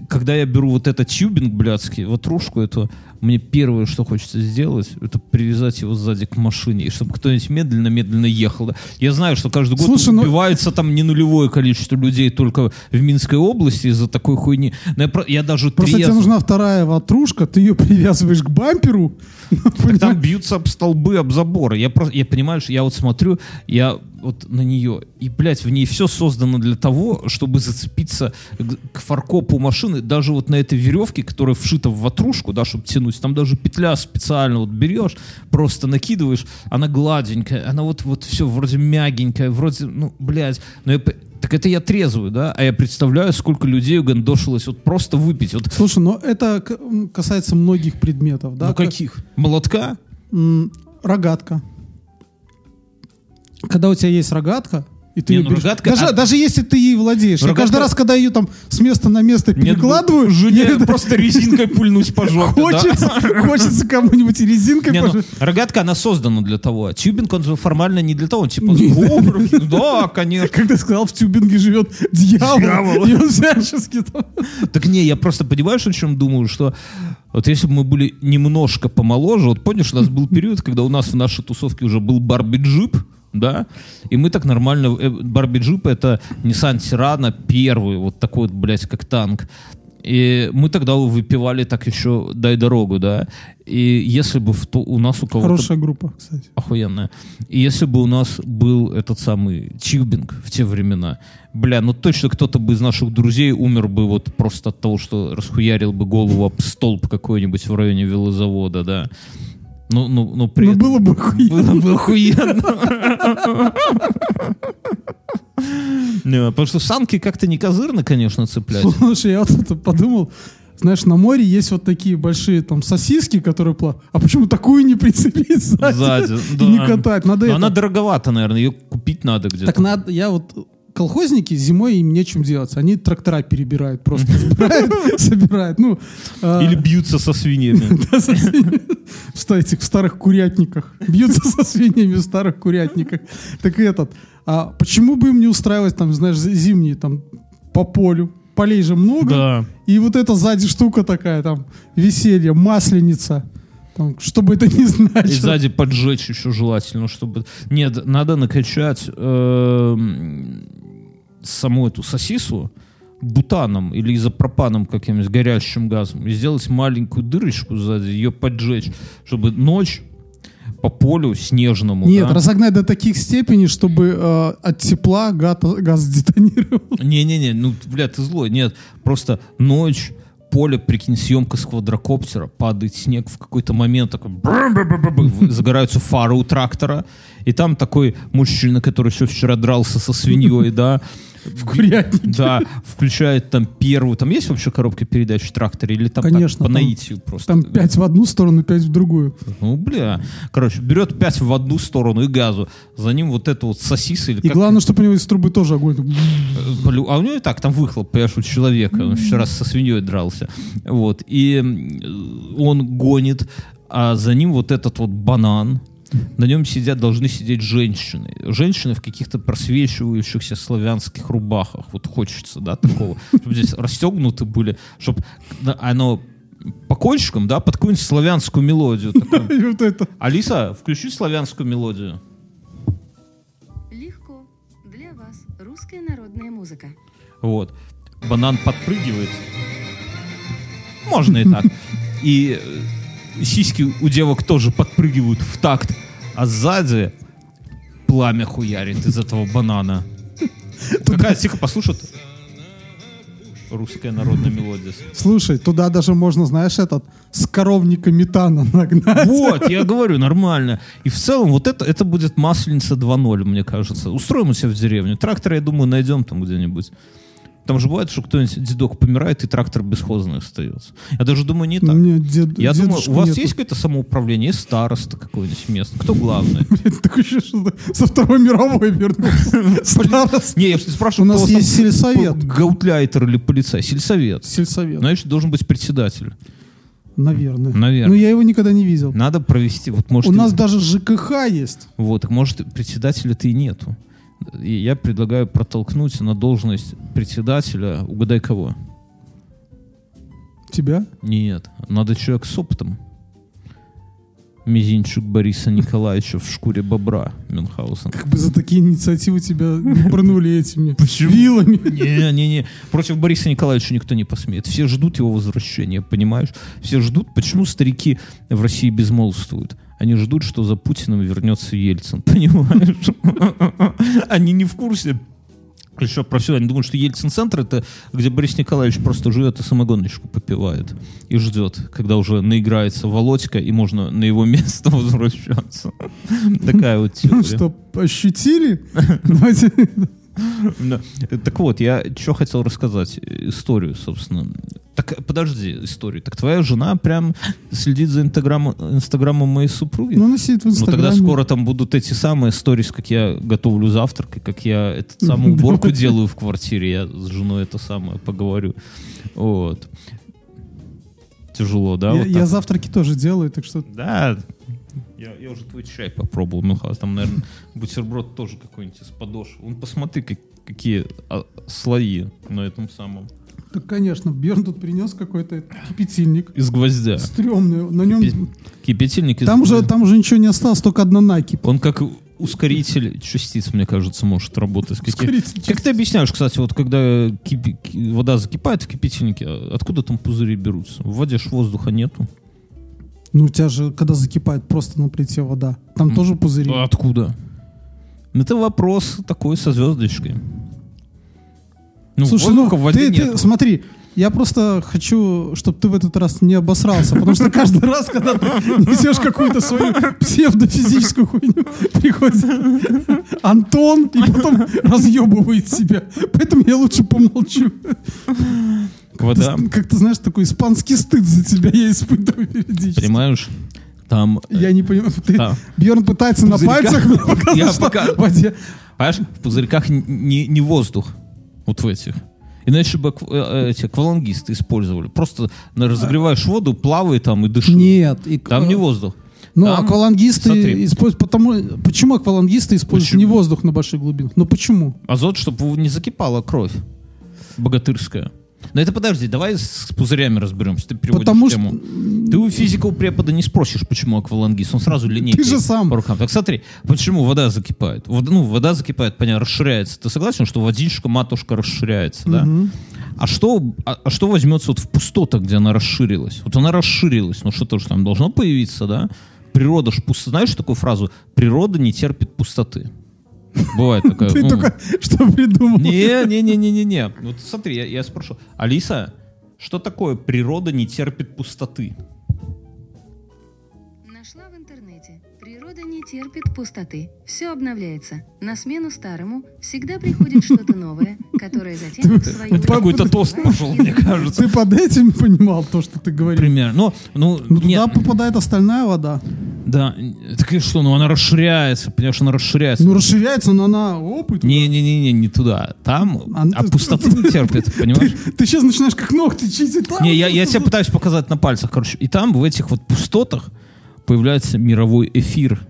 когда я беру вот этот тюбинг блядский, ватрушку эту, мне первое, что хочется сделать, это привязать его сзади к машине, и чтобы кто-нибудь медленно-медленно ехал. да. Я знаю, что каждый год Слушай, ну- убивается там не нулевое количество людей только в Минской области из-за такой хуйни. Но я, про- я даже Просто тебе трезв. нужна вторая ватрушка, ты ее привязываешь к бамперу. Так там бьются об столбы, об заборы. Я просто, я понимаю, что я вот смотрю, я вот на нее, и, блядь, в ней все создано для того, чтобы зацепиться к фаркопу машины, даже вот на этой веревке, которая вшита в ватрушку, да, чтобы тянуть, там даже петля специально вот берешь, просто накидываешь, она гладенькая, она вот, вот все вроде мягенькая, вроде, ну, блядь, но я так это я трезвый, да, а я представляю, сколько людей угандошилось вот просто выпить. Вот, Слушай, но это касается многих предметов, да? ну Как- каких? Молотка? м, рогатка. Когда у тебя есть рогатка, и ты Не, ну рогатка- даже, а- даже если ты ей владеешь. Я Рогатка- каждый раз, когда ее там с места на место Нет, перекладываю, жене я просто резинкой пульнуть по жопе, да? хочется, хочется кому-нибудь резинкой Не, ну, пожать. рогатка, она создана для того. а Тюбинг, он же формально не для того. Он типа, Не. «О, да, конечно. Как ты сказал, в тюбинге живет дьявол, Дьявол. и он всячески там... Так не, я просто понимаешь, о чем думаю, что вот если бы мы были немножко помоложе, вот помнишь, у нас был период, когда у нас в нашей тусовке уже был Барби-джип, да, и мы так нормально, э, Барби-джип это Nissan Sirano первый, вот такой вот, блядь, как танк. И мы тогда выпивали так еще «Дай дорогу», да, и если бы в то- у нас у кого-то Хорошая группа, кстати. охуенная. И если бы у нас был этот самый тюбинг в те времена, бля, ну точно кто-то бы из наших друзей умер бы вот просто от того, что расхуярил бы голову об столб какой-нибудь в районе велозавода, да. Ну, ну, ну, при Ну, этом- было бы охуенно. было бы охуенно. Потому что санки как-то не козырно, конечно, цеплять. Слушай, я вот это подумал, знаешь, на море есть вот такие большие там сосиски, которые плавают. А почему такую не прицепить сзади? Сзади, И да. не катать. Надо Но это. она дороговата, наверное, ее купить надо где-то. Так надо, я вот колхозники зимой им нечем делать. Они трактора перебирают, просто собирают. Ну, а, Или бьются со свиньями. свиньями. в старых курятниках. Бьются со свиньями в старых курятниках. Так и этот. А почему бы им не устраивать там, знаешь, зимние там по полю? Полей же много. Да. И вот эта сзади штука такая, там, веселье, масленица. Там, что бы это ни И значило. сзади поджечь еще желательно, чтобы... Нет, надо накачать эм, саму эту сосису бутаном или изопропаном каким-нибудь горящим газом и сделать маленькую дырочку сзади, ее поджечь, чтобы ночь по полю снежному. Нет, да? разогнать до таких степеней, чтобы э, от тепла газ, газ детонировал. Не-не-не, ну, бля, ты злой. Нет, просто ночь, поле, прикинь, съемка с квадрокоптера, падает снег в какой-то момент, такой загораются фары у трактора, и там такой мужчина, который еще вчера дрался со свиньей, да, в курятнике. Да, включает там первую, там есть вообще коробка передач в тракторе, или там так, Конечно, по там- наитию просто? Там пять в одну сторону, пять в другую. Ну, бля. Короче, берет 5 в одну сторону и газу. За ним вот это вот сосиса или И как главное, чтобы у него из трубы тоже огонь. А у него и так там выхлоп, понимаешь, у человека. Он вчера со свиньей дрался. Вот. И он гонит, а за ним вот этот вот банан. На нем сидят, должны сидеть женщины. Женщины в каких-то просвечивающихся славянских рубахах. Вот хочется, да, такого. Чтобы здесь расстегнуты были, чтобы оно по кончикам, да, под какую-нибудь славянскую мелодию. такую. И вот это. Алиса, включи славянскую мелодию. Легко. Для вас русская народная музыка. Вот. Банан подпрыгивает. Можно и так. И э, сиськи у девок тоже подпрыгивают в такт, а сзади пламя хуярит из этого банана. Какая, тихо, послушай. Русская народная мелодия. Слушай, туда даже можно, знаешь, этот с коровника метана нагнать. Вот, я говорю, нормально. И в целом вот это, это будет масленица 2.0, мне кажется. Устроим у себя в деревню. Трактор, я думаю, найдем там где-нибудь. Там же бывает, что кто-нибудь дедок помирает, и трактор бесхозный остается. Я даже думаю, не так. меня дед- Я думаю, у вас нету. есть какое-то самоуправление, есть староста какой-нибудь место? Кто главный? Блядь, такое ощущение, что со Второй мировой вернулся. Не, я спрашиваю, У нас есть сельсовет. Гаутляйтер или полицай? Сельсовет. Сельсовет. Значит, должен быть председатель. Наверное. Наверное. Но я его никогда не видел. Надо провести, вот может... У нас даже ЖКХ есть. Вот, так может, председателя-то и нету. И я предлагаю протолкнуть на должность председателя, угадай кого? Тебя? Нет, надо человек с опытом. Мизинчик Бориса Николаевича в шкуре бобра Мюнхгаузен. Как бы за такие инициативы тебя не пырнули этими Почему? вилами. Не-не-не, против Бориса Николаевича никто не посмеет. Все ждут его возвращения, понимаешь? Все ждут, почему старики в России безмолвствуют. Они ждут, что за Путиным вернется Ельцин, понимаешь? Они не в курсе. Еще про все, они думают, что Ельцин-центр это где Борис Николаевич просто живет и самогоночку попивает. И ждет, когда уже наиграется Володька, и можно на его место возвращаться. Такая вот Ну теория. что, ощутили? Давайте. Да. Так вот, я что хотел рассказать? Историю, собственно. Так, подожди, историю. Так твоя жена прям следит за инстаграмом, инстаграмом моей супруги? Ну, она сидит в Ну Инстаграме. тогда скоро там будут эти самые сторис, как я готовлю завтрак, и как я эту самую уборку делаю в квартире. Я с женой это самое поговорю. Вот. Тяжело, да? Я, вот я так? завтраки тоже делаю, так что... Да. Я, я уже твой чай попробовал, Мюнхгаус. Там, наверное, бутерброд тоже какой-нибудь из подошв. Вон посмотри, как- какие а, слои на этом самом. Так, конечно, Бьерн тут принес какой-то кипятильник. Из гвоздя. Стрёмный. На нем... Кипи- Кипятильник из Там уже, там уже ничего не осталось, только одна накипь. Он как ускоритель частиц, мне кажется, может работать. Ускоритель Как ты объясняешь, кстати, вот когда кипи- ки- вода закипает в кипятильнике, а откуда там пузыри берутся? В воде ж воздуха нету. Ну, у тебя же, когда закипает просто на плите вода, там тоже пузыри. А откуда? Это вопрос такой со звездочкой. Ну, Слушай, ну, в воде ты, ты смотри, я просто хочу, чтобы ты в этот раз не обосрался, потому что каждый раз, когда ты несешь какую-то свою псевдофизическую хуйню, приходит Антон и потом разъебывает себя. Поэтому я лучше помолчу. Вода, Ты, как ты знаешь, такой испанский стыд за тебя я испытываю периодически. понимаешь, там... э, Я не понимаю, ты, Да. Бьерн пытается на пальцах показать, Я пока- в воде. Понимаешь, в пузырьках не, не воздух. Вот в этих. Иначе бы акв- э, эти аквалангисты использовали. Просто разогреваешь воду, плавай там и дыши. Нет. и- Там не воздух. Ну, Там, аквалангисты смотри. используют, потому, почему аквалангисты используют Почему? не воздух на больших глубинах? Ну почему? Азот, чтобы не закипала кровь богатырская. Но это подожди, давай с пузырями разберемся. Ты переводишь Потому что- тему. Ты у физика у препода не спросишь, почему аквалангист. Он сразу линейкой Ты же сам. по рукам. Так смотри, почему вода закипает? Вода, ну, вода закипает, понятно, расширяется. Ты согласен, что водичка, матушка расширяется, да? А что, а, а что возьмется вот в пустотах, где она расширилась? Вот она расширилась, ну что-то же там должно появиться, да? Природа ж пуста. Знаешь такую фразу? Природа не терпит пустоты. Бывает такая. Ты только что придумал. Не, не, не, не, не, не. Вот смотри, я, спрошу. Алиса, что такое природа не терпит пустоты? Нашла в интернете. Природа не терпит пустоты. Все обновляется. На смену старому всегда приходит что-то новое, которое затем в свою Это какой-то тост пошел, мне кажется. Ты под этим понимал то, что ты говорил? Примерно. Ну, ну, Ну туда нет, попадает остальная вода. Да. Так и что, ну она расширяется, понимаешь, она расширяется. Ну расширяется, но она опыт. Не-не-не, не туда. Там, А, а, ну, пустоту не терпит, понимаешь? Ты сейчас начинаешь как ногти чистить. Там Не, я, я тебе пытаюсь показать на пальцах, короче. И там, в этих вот пустотах, появляется мировой эфир.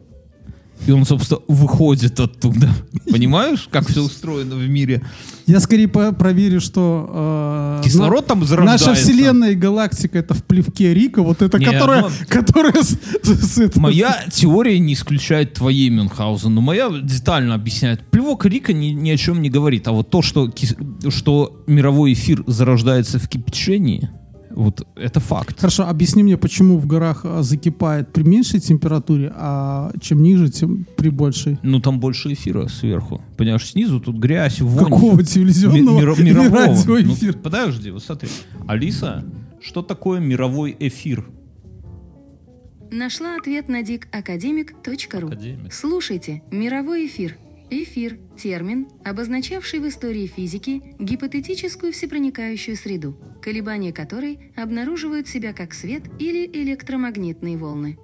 И он, собственно, выходит оттуда. Понимаешь, как все устроено в мире? Я скорее проверю, что... э, Кислород там зарождается. Наша вселенная и галактика это в плевке Рика, вот это, Не, которая, ну- которая с, с- с Моя теория не исключает твоей, Мюнхгаузен, но моя детально объясняет. Плевок Рика ни, ни о чем не говорит, а вот то, что, что мировой эфир зарождается в кипячении, вот это факт. Хорошо, объясни мне, почему в горах а, закипает при меньшей температуре, а чем ниже, тем при большей. Ну, там больше эфира сверху. Понимаешь, снизу тут грязь, вонь. Какого Ми- телевизионного миро- или мирового. Ну, подожди, вот смотри. Алиса, что такое мировой эфир? Нашла ответ на dikakademic.ru. Академик. Слушайте, мировой эфир. Эфир – термин, обозначавший в истории физики гипотетическую всепроникающую среду, колебания которой обнаруживают себя как свет или электромагнитные волны.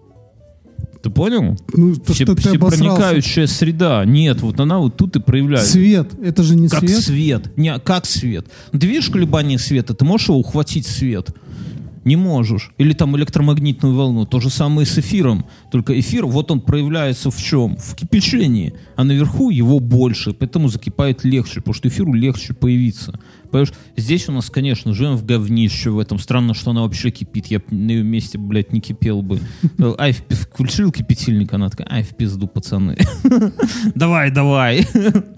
Ты понял? Ну, то, Все, что ты обосрался. проникающая среда. Нет, вот она вот тут и проявляется. Свет, это же не Как свет. свет. Не, как свет. Ты видишь колебания света, ты можешь его ухватить свет? Не можешь. Или там электромагнитную волну. То же самое с эфиром. Только эфир, вот он проявляется в чем? В кипячении. А наверху его больше, поэтому закипает легче, потому что эфиру легче появиться. Понимаешь, здесь у нас, конечно, живем в говнище в этом. Странно, что она вообще кипит. Я на ее месте, блядь, не кипел бы. Ай, включил кипятильник, она такая, ай, в пизду, пацаны. Давай, давай.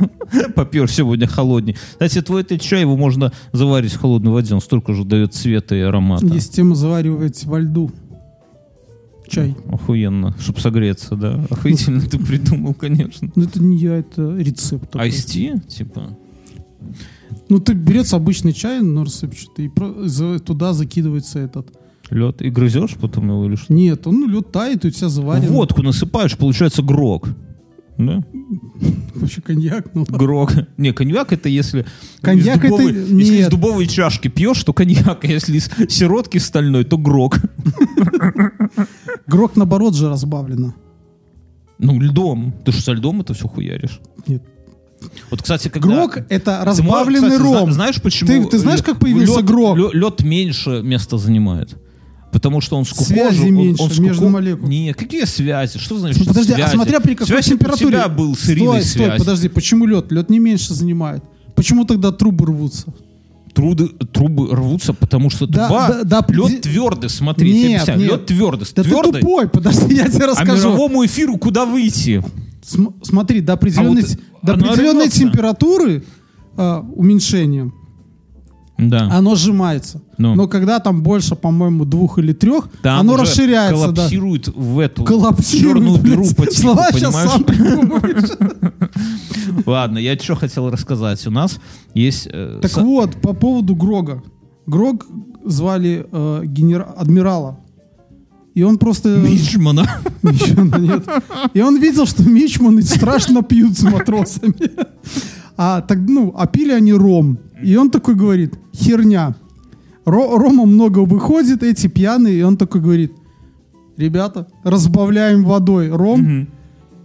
Попер сегодня холодней. Кстати, твой этот чай, его можно заварить в холодной воде, он столько же дает цвета и аромата. Есть тема заваривать во льду. Чай. Охуенно, чтобы согреться, да. Охуительно ты придумал, конечно. Ну, это не я, это рецепт. Айсти, типа. Ну, ты берется обычный чай, но рассыпчатый, и туда закидывается этот. Лед. И грызешь потом его или что? Нет, он ну, лед тает, и у тебя заварен. Водку насыпаешь, получается грог. Да? Вообще коньяк. Ну, ладно. Грог. Не, коньяк это если... Коньяк из дубовой- это- Если из дубовой чашки пьешь, то коньяк. А если из сиротки стальной, то грог. Грок, наоборот, же разбавлено. Ну, льдом. Ты что, со льдом это все хуяришь? Нет. Вот, кстати, когда... Грок — это разбавленный кстати, ром. зна- Знаешь, почему? Ты- ты знаешь, как появился лед, грок? Лед, меньше места занимает. Потому что он скукожен. Связи он- меньше он скуко- между молекулами. Нет, какие связи? Что значит Ну, подожди, а связи? смотря при какой Связь температуре. тебя был с Ириной стой, стой, связь. подожди, почему лед? Лед не меньше занимает. Почему тогда трубы рвутся? Труды, трубы рвутся, потому что Да, труба... да, да, лед твердый, смотри, я тебе Нет, нет. Лед твердый. Да твердый, ты тупой, подожди, я тебе а расскажу. мировому эфиру куда выйти? См- смотри, до определенной, А вот до оно определенной рвется. температуры а, уменьшением Да. оно сжимается. Ну. Но когда там больше, по-моему, двух или трех, Там оно расширяется. Да. коллапсирует в эту Коллапсирует, черную блядь. дыру по типу, Слова сейчас понимаешь? сам. Ладно, я что хотел рассказать. У нас есть... э, Так со- вот, по поводу Грога. Грог звали э, генера- адмирала. И он просто... Мичмана. Мичмана нет. И он видел, что мичманы страшно пьют с матросами. А так, ну, а пили они ром. И он такой говорит, херня. Ро- рома много выходит, эти пьяные. И он такой говорит, ребята, разбавляем водой ром.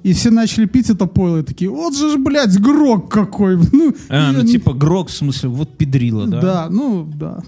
И все начали пить это пойло. И такие, вот же ж, блядь, грог какой. Ну, А, ну они- типа грок, в смысле, вот педрила, да? Да, ну, да.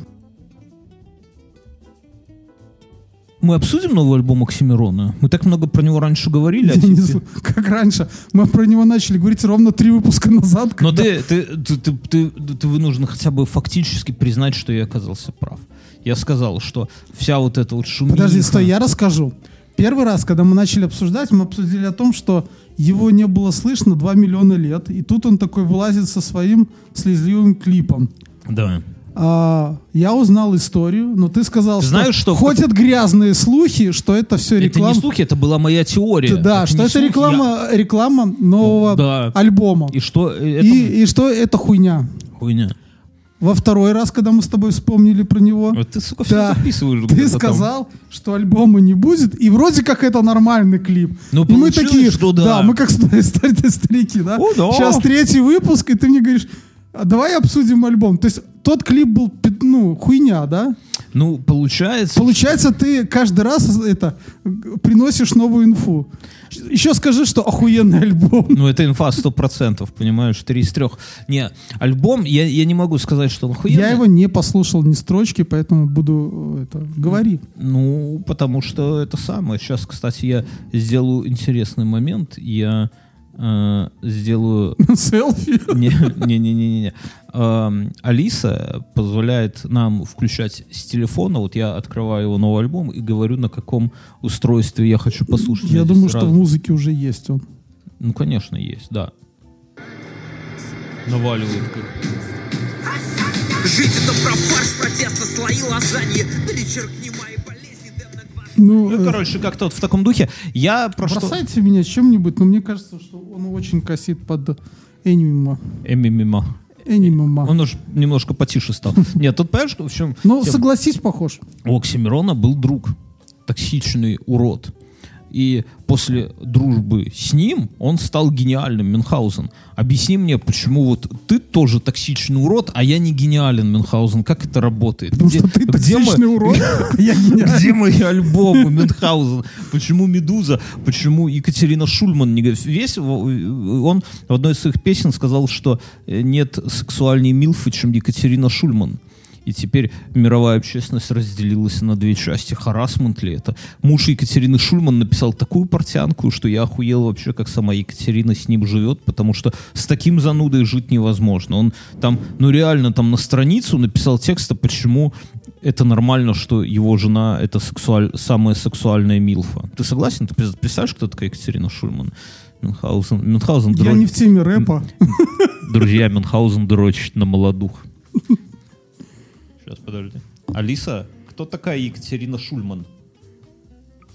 Мы обсудим новый альбом Оксимирона? Мы так много про него раньше говорили, а Я не знаю, как раньше. Мы про него начали говорить ровно три выпуска назад. Но когда- ты, ты, ты, ты, ты, ты вынужден хотя бы фактически признать, что я оказался прав. Я сказал, что вся вот эта вот шумиха... Подожди, стой, я расскажу. Первый раз, когда мы начали обсуждать, мы обсудили о том, что его не было слышно 2 миллиона лет. И тут он такой вылазит со своим слезливым клипом. Да. А, я узнал историю, но ты сказал, Ты что, знаешь, что- ходят грязные слухи, что это все Это реклама. не слухи, это была моя теория. Да, что не это слухи, реклама, реклама нового Да. альбома. я- И что это И, и что это хуйня. хуйня. Во второй раз, когда мы с тобой вспомнили про него, Вот ты, сука, все Да. записываешь. ты где-то там. сказал, что альбома не будет, и вроде как это нормальный клип. Ну, и мы такие, что да. мы как ста- ста- старики, да? О, да. Сейчас третий выпуск, и ты мне говоришь, давай обсудим альбом. То есть тот клип был, ну, хуйня, да? Ну, получается... Получается, ты каждый раз это приносишь новую инфу. Еще скажи, что охуенный альбом. Ну, это инфа 100%, понимаешь? Три из трех. Не, альбом, я, я не могу сказать, что он охуенный. Я его не послушал ни строчки, поэтому буду э, это говори. Ну, потому что это самое. Сейчас, кстати, я сделаю интересный момент. Я э, сделаю... Селфи. Не-не-не-не. Эм, Алиса позволяет нам включать с телефона. Вот я открываю его новый альбом и говорю, на каком устройстве я хочу послушать. Я думаю, что в музыке уже есть он. Ну, конечно, есть, да. Наваливает. Жить это про фарш, протеста, слои лазаньи. Перечеркни Ну, Ну, э, короче, как-то вот в таком духе. Я про что... бросайте меня чем-нибудь, но мне кажется, что он очень косит под энимима. Эмимима. Энимима. Он уж немножко потише стал. Нет, тут понимаешь, в чем... Ну, согласись, похож. У Оксимирона был друг. Токсичный урод. И после дружбы с ним он стал гениальным, Мюнхгаузен. Объясни мне, почему вот ты тоже токсичный урод, а я не гениален, Мюнхгаузен. Как это работает? Потому что ты токсичный мы- урод. Где мои альбомы, Мюнхгаузен? Почему Медуза? Почему Екатерина Шульман не говорит? Весь он в одной из своих песен сказал, что э, нет сексуальней милфы, чем Екатерина Шульман. И теперь мировая общественность разделилась на две части. Харасмент ли это? Муж Екатерины Шульман написал такую портянку, что я охуел вообще, как сама Екатерина с ним живет, потому что с таким занудой жить невозможно. Он там, ну реально, там на страницу написал текста, почему это нормально, что его жена это сексуаль... самая сексуальная милфа. Ты согласен? Ты представляешь, кто такая Екатерина Шульман? Мюнхгаузен. Мюнхгаузен Я дрочит- не в теме рэпа. Друзья, Мюнхгаузен дрочит на молодух. Подожди. Алиса, кто такая Екатерина Шульман?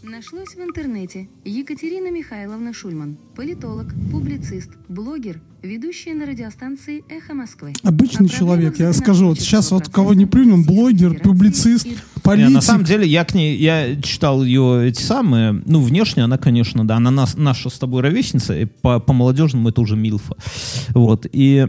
Нашлось в интернете Екатерина Михайловна Шульман, политолог, публицист, блогер, ведущая на радиостанции «Эхо Москвы». Обычный О человек, я скажу, вот сейчас вот кого не плюнем, блогер, публицист, и- Не, на самом политик. деле, я к ней, я читал ее эти самые, ну, внешне она, конечно, да, она нас, наша с тобой ровесница, и по, по молодежному это уже Милфа. Вот, и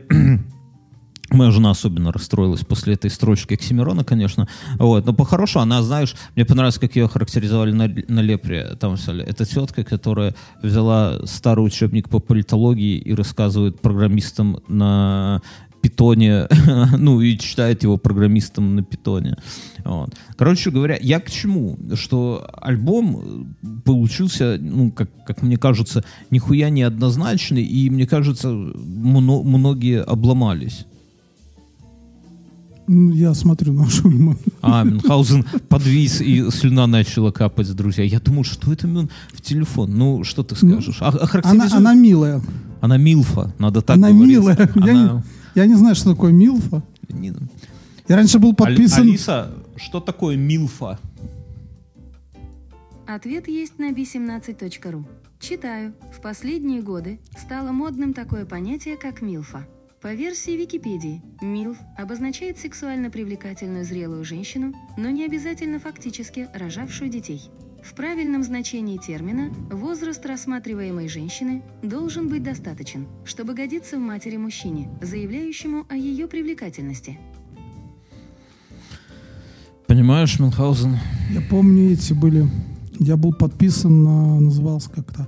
Моя жена особенно расстроилась после этой строчки Оксимирона, конечно. Вот. Но по-хорошему она, знаешь, мне понравилось, как ее характеризовали на, на Лепре. Там писали, это тетка, которая взяла старый учебник по политологии и рассказывает программистам на питоне, ну и читает его программистам на питоне. Вот. Короче говоря, я к чему? Что альбом э, получился, ну, как, как мне кажется, нихуя не однозначный, и мне кажется, мно- многие обломались. Ну, Я смотрю на Шульман. А, Мюнхгаузен подвис, и слюна начала капать, друзья. Я думаю, что это Мюн в телефон? Ну, что ты скажешь? А, Она, охарактеризуй. она милая. Она Милфа, надо так Она говорить. милая. Я, Она- не, я не знаю, что такое Милфа. не- Я раньше был подписан... Алиса, что такое Милфа? Ответ есть на b17.ru. Читаю. В последние годы стало модным такое понятие, как милфа. По версии Википедии, милф обозначает сексуально привлекательную зрелую женщину, но не обязательно фактически рожавшую детей. В правильном значении термина возраст рассматриваемой женщины должен быть достаточен, чтобы годиться в матери мужчине, заявляющему о ее привлекательности. Понимаешь, Мюнхгаузен? Я помню, эти были... Я был подписан на... Назывался как-то...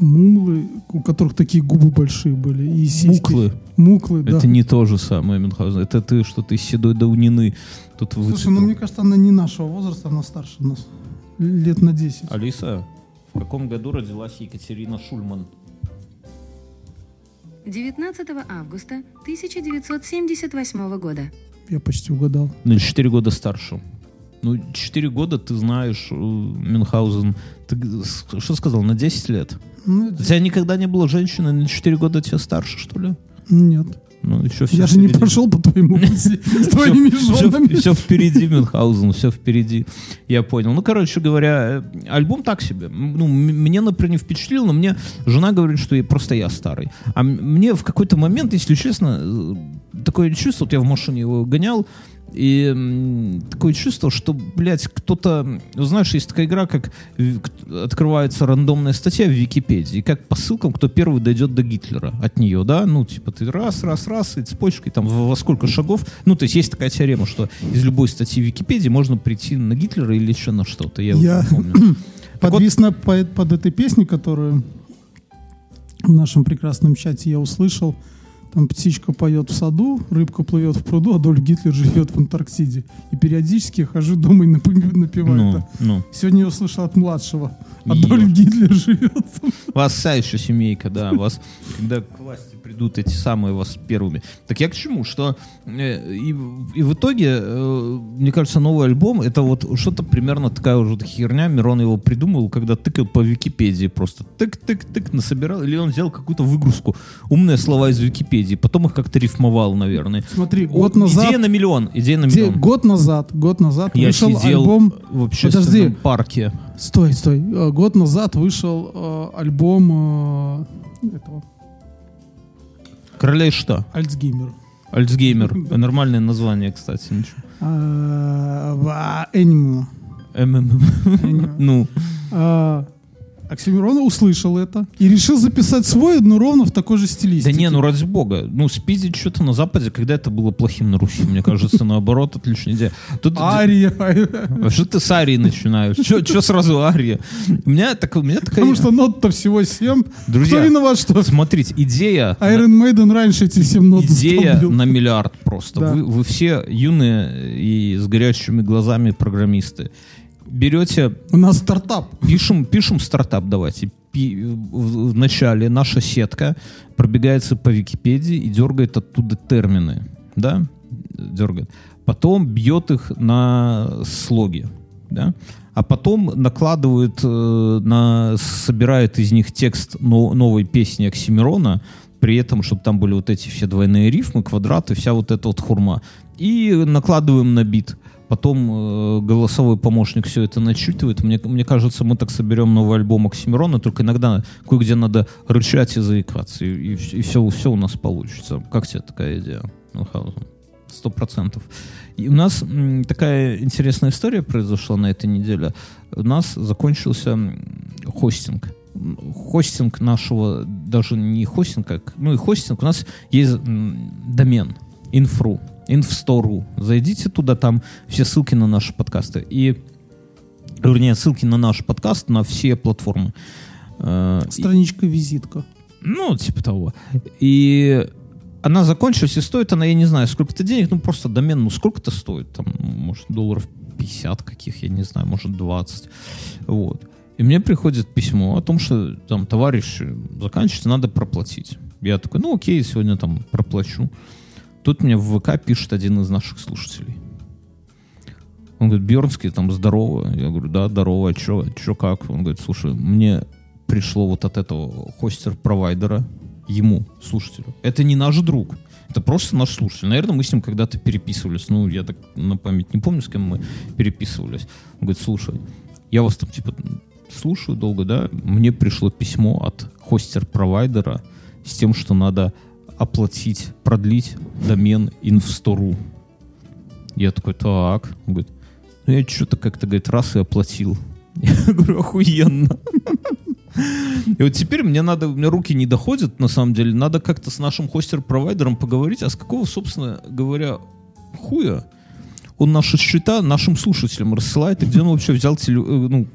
Мулы, у которых такие губы большие были. И сиськи. Муклы. Муклы, да. Это не то же самое, Мюнхгаузен. Это ты что-то из седой давнины. Тут Слушай, выцепил. ну мне кажется, она не нашего возраста, она старше нас. Лет на 10. Алиса, в каком году родилась Екатерина Шульман? 19 августа 1978 года. Я почти угадал. Ну, 4 года старше. Ну, 4 года ты знаешь, э, Мюнхгаузен. Ты что сказал, на 10 лет? Ну, У тебя никогда не было женщины на 4 года тебя старше, что ли? нет. Ну, еще все Я же не прошел по твоему пути с твоими женами. Все, впереди, Мюнхгаузен, все впереди. Я понял. Ну, короче говоря, э, альбом так себе. Ну, мне, например, не впечатлил, но мне жена говорит, что просто я старый. А мне в какой-то момент, если честно, э, такое чувство, вот я в машине его гонял, и такое чувство, что, блядь, кто-то... ну, Знаешь, есть такая игра, как к- открывается рандомная статья в Википедии, и как по ссылкам, кто первый дойдет до Гитлера от нее, да? Ну, типа, ты раз, раз, раз, и цепочкой, там, во сколько шагов. Ну, то есть есть такая теорема, что из любой статьи в Википедии можно прийти на Гитлера или еще на что-то. Я, вот Я- помню. Так Подвис на, по- под этой песней, которую в нашем прекрасном чате я услышал. Там птичка поет в саду, рыбка плывет в пруду, Адольф Гитлер живет в Антарктиде. И периодически хожу дома и напеваю Ну, это. ну. Сегодня я услышал от младшего. Адольф Гитлер живет. У вас вся еще семейка, да, вас, когда к власти придут эти самые вас первыми. Так я к чему? Что э, и, в- и в итоге, э, мне кажется, новый альбом это вот что-то примерно такая уже херня. Мирон его придумал, когда тыкал по Википедии просто тык-тык-тык насобирал, или он сделал какую-то выгрузку, умные слова из Википедии, потом их как-то рифмовал, наверное. Смотри, О, год назад... Идея на миллион, идея на миллион. год назад, год назад Я вышел сидел альбом... в общественном Подожди. парке. Стой, стой. Э, Год назад вышел э, альбом э, этого Королей что? Альцгеймера. Альцгеймер. Нормальное название, кстати. Ничего. А, в- а, Animal. МММ. Ну, А, Оксимирон услышал это и решил записать свой, но ровно в такой же Да стилистике. не, ну ради бога. Ну, спиздить что-то на Западе, когда это было плохим на Руси, мне кажется, наоборот, отличная идея. Тут Ария. А что ты с Арии начинаешь? Что сразу Ария? У меня, так, у меня такая... Потому что нот-то всего 7. Друзья, Кто виноват, что Смотрите, идея... Iron Maiden раньше эти 7 нот Идея на миллиард просто. Да. Вы, вы все юные и с горящими глазами программисты. Берете, У нас стартап. пишем, пишем стартап, давайте. Пи- в, в начале наша сетка пробегается по Википедии и дергает оттуда термины. Да? Дергает. Потом бьет их на слоги. Да? А потом накладывает, э, на, собирает из них текст но- новой песни Оксимирона, при этом, чтобы там были вот эти все двойные рифмы, квадраты, вся вот эта вот хурма. И накладываем на бит. Потом э, голосовой помощник все это начитывает. Мне, мне кажется, мы так соберем новый альбом Оксимирона, только иногда кое-где надо рычать и заикаться, и, и, все, все у нас получится. Как тебе такая идея? Сто процентов. И у нас м, такая интересная история произошла на этой неделе. У нас закончился хостинг. Хостинг нашего, даже не хостинг, как, ну и хостинг, у нас есть домен, инфру, инфстору. Зайдите туда, там все ссылки на наши подкасты. И, вернее, ссылки на наш подкаст на все платформы. Э, Страничка-визитка. ну, типа того. И она закончилась, и стоит она, я не знаю, сколько-то денег, ну, просто домен, ну, сколько-то стоит, там, может, долларов 50 каких, я не знаю, может, 20. Вот. И мне приходит письмо о том, что, там, товарищ, заканчивается, надо проплатить. Я такой, ну, окей, сегодня, там, проплачу. Тут мне в ВК пишет один из наших слушателей. Он говорит, Бьернский, там, здорово. Я говорю, да, здорово, а чё, чё как? Он говорит, слушай, мне пришло вот от этого хостер-провайдера, ему, слушателю. Это не наш друг. Это просто наш слушатель. Наверное, мы с ним когда-то переписывались. Ну, я так на память не помню, с кем мы переписывались. Он говорит, слушай, я вас там, типа, слушаю долго, да? Мне пришло письмо от хостер-провайдера с тем, что надо оплатить, продлить домен инфстору. Я такой, так. Он говорит, ну я что-то как-то, говорит, раз и оплатил. Я говорю, охуенно. И вот теперь мне надо, у меня руки не доходят, на самом деле, надо как-то с нашим хостер-провайдером поговорить, а с какого, собственно говоря, хуя он наши счета нашим слушателям рассылает, и где он вообще взял теле- э, ну,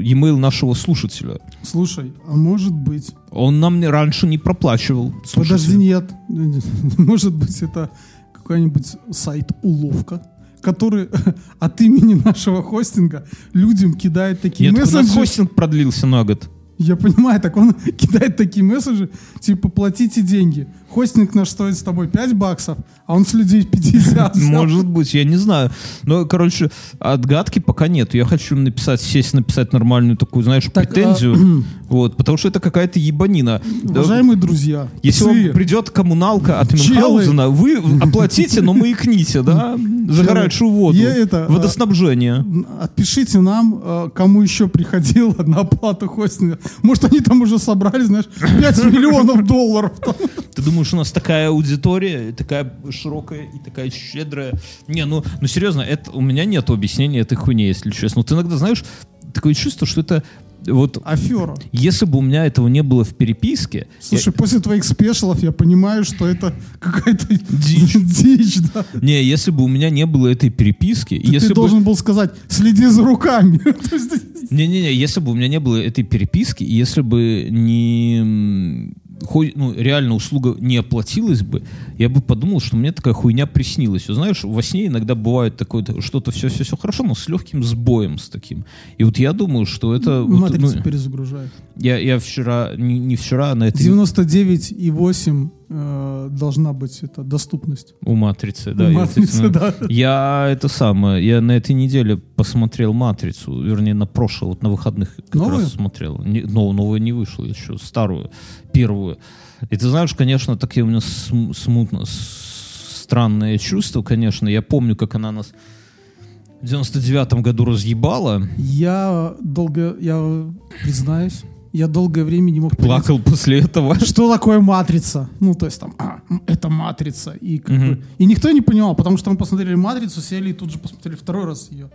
e-mail нашего слушателя? Слушай, а может быть... Он нам раньше не проплачивал. Подожди, нет. Может быть, это какой-нибудь сайт-уловка, который от имени нашего хостинга людям кидает такие Нет, у нас хостинг продлился на год. Я понимаю, так он кидает такие месседжи, типа, платите деньги. Хостинг наш стоит с тобой 5 баксов, а он с людей 50 взял. Может быть, я не знаю. Но, короче, отгадки пока нет. Я хочу написать, сесть, написать нормальную такую, знаешь, Так, претензию. вот, потому что это какая-то ебанина. Да, Уважаемые друзья, Если псы, вам придет коммуналка от. Мюнхгаузена, вы оплатите, но маякните, да, за Челы. горячую воду, это, а, водоснабжение. Отпишите нам, э, кому еще приходило на оплату хостинга. Может, они там уже собрали, знаешь, 5 миллионов долларов. Ты думаешь, у нас такая аудитория, такая широкая и такая щедрая? Не, ну, ну серьезно, это, у меня нет объяснения этой хуйни, если честно. Вот иногда, знаешь, такое чувство, что это вот Афера. если бы у меня этого не было в переписке, Слушай, после твоих спешалов я понимаю, что это какая-то Дичь. дичь, да. я- не, если бы у меня не было этой переписки, Ты если бы должен был сказать, следи за руками. Не-не-не, если бы у меня не было этой переписки, если бы не хой- ну, реально услуга не оплатилась бы, я бы подумал, что мне такая хуйня приснилась. Вот Знаешь, во сне иногда бывает такое, что-то все-все-все хорошо, но с легким сбоем с таким. И вот я думаю, что это... вот, Матрицу ну, перезагружает. я, я вчера, не, не вчера, а на этой... 99,8 э, должна быть это доступность. У матрицы, да. У я, матрицы, да. Я это самое, я на этой неделе посмотрел «Матрицу», вернее, на прошлой, вот на выходных как Новую? раз смотрел. Не, но, новая не вышла еще, старую, первую. И ты знаешь, конечно, такие у меня см- смутно, с- странное чувство, конечно. Я помню, как она нас в 99-м году разъебала, Я долго, я признаюсь, я долгое время не мог понять, плакал после этого. что такое матрица. Ну, то есть там, а, это матрица. И, как Мгм. бы- и никто не понимал, потому что мы посмотрели матрицу, сели и тут же посмотрели второй раз ее.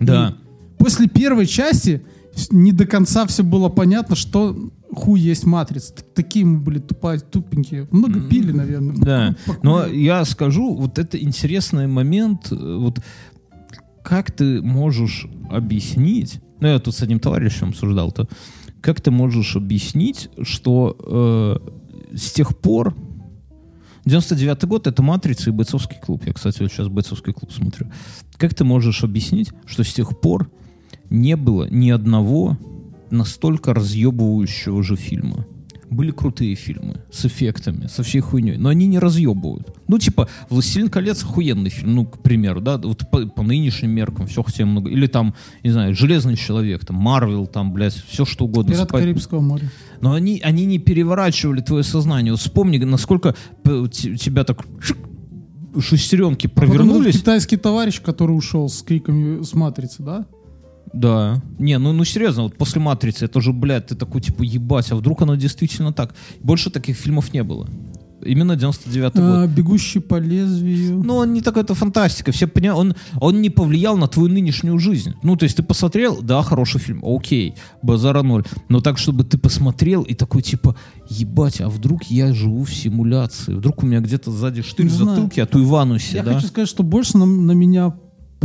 Да. После первой части не до конца все было понятно, что хуй есть матрица. Такие мы были тупа, тупенькие. Много пили, наверное. Да, Покурили. но я скажу, вот это интересный момент, э, вот как ты можешь объяснить, ну я тут с одним товарищем обсуждал-то, как ты можешь объяснить, что э, с тех пор 99 год это «Матрица» и «Бойцовский клуб». Я, кстати, вот сейчас «Бойцовский клуб» смотрю. Как ты можешь объяснить, что с тех пор не было ни одного настолько разъебывающего же фильма? Были крутые фильмы с эффектами, со всей хуйней, но они не разъебывают. Ну, типа, «Властелин колец» охуенный фильм, ну, к примеру, да, вот по, по нынешним меркам все хотя много. Или там, не знаю, «Железный человек», там, «Марвел», там, блядь, все что угодно. Пираты Спай- Карибского моря. но они, они не переворачивали твое сознание. Вот вспомни, насколько т- тебя так шестеренки Потом этот провернулись. китайский товарищ, который ушел с криками с матрицы, да? Да. Не, ну, ну серьезно, вот после «Матрицы» это же, блядь, ты такой, типа, ебать, а вдруг оно действительно так? Больше таких фильмов не было. Именно 99 А, год. Бегущий по лезвию. Ну, он не такой, это фантастика. Все поня... он, он не повлиял на твою нынешнюю жизнь. Ну, то есть ты посмотрел, да, хороший фильм, окей, базара ноль. Но так, чтобы ты посмотрел и такой, типа, ебать, а вдруг я живу в симуляции? Вдруг у меня где-то сзади штырь в затылке, а то и в анусе, Я да? хочу сказать, что больше на, на меня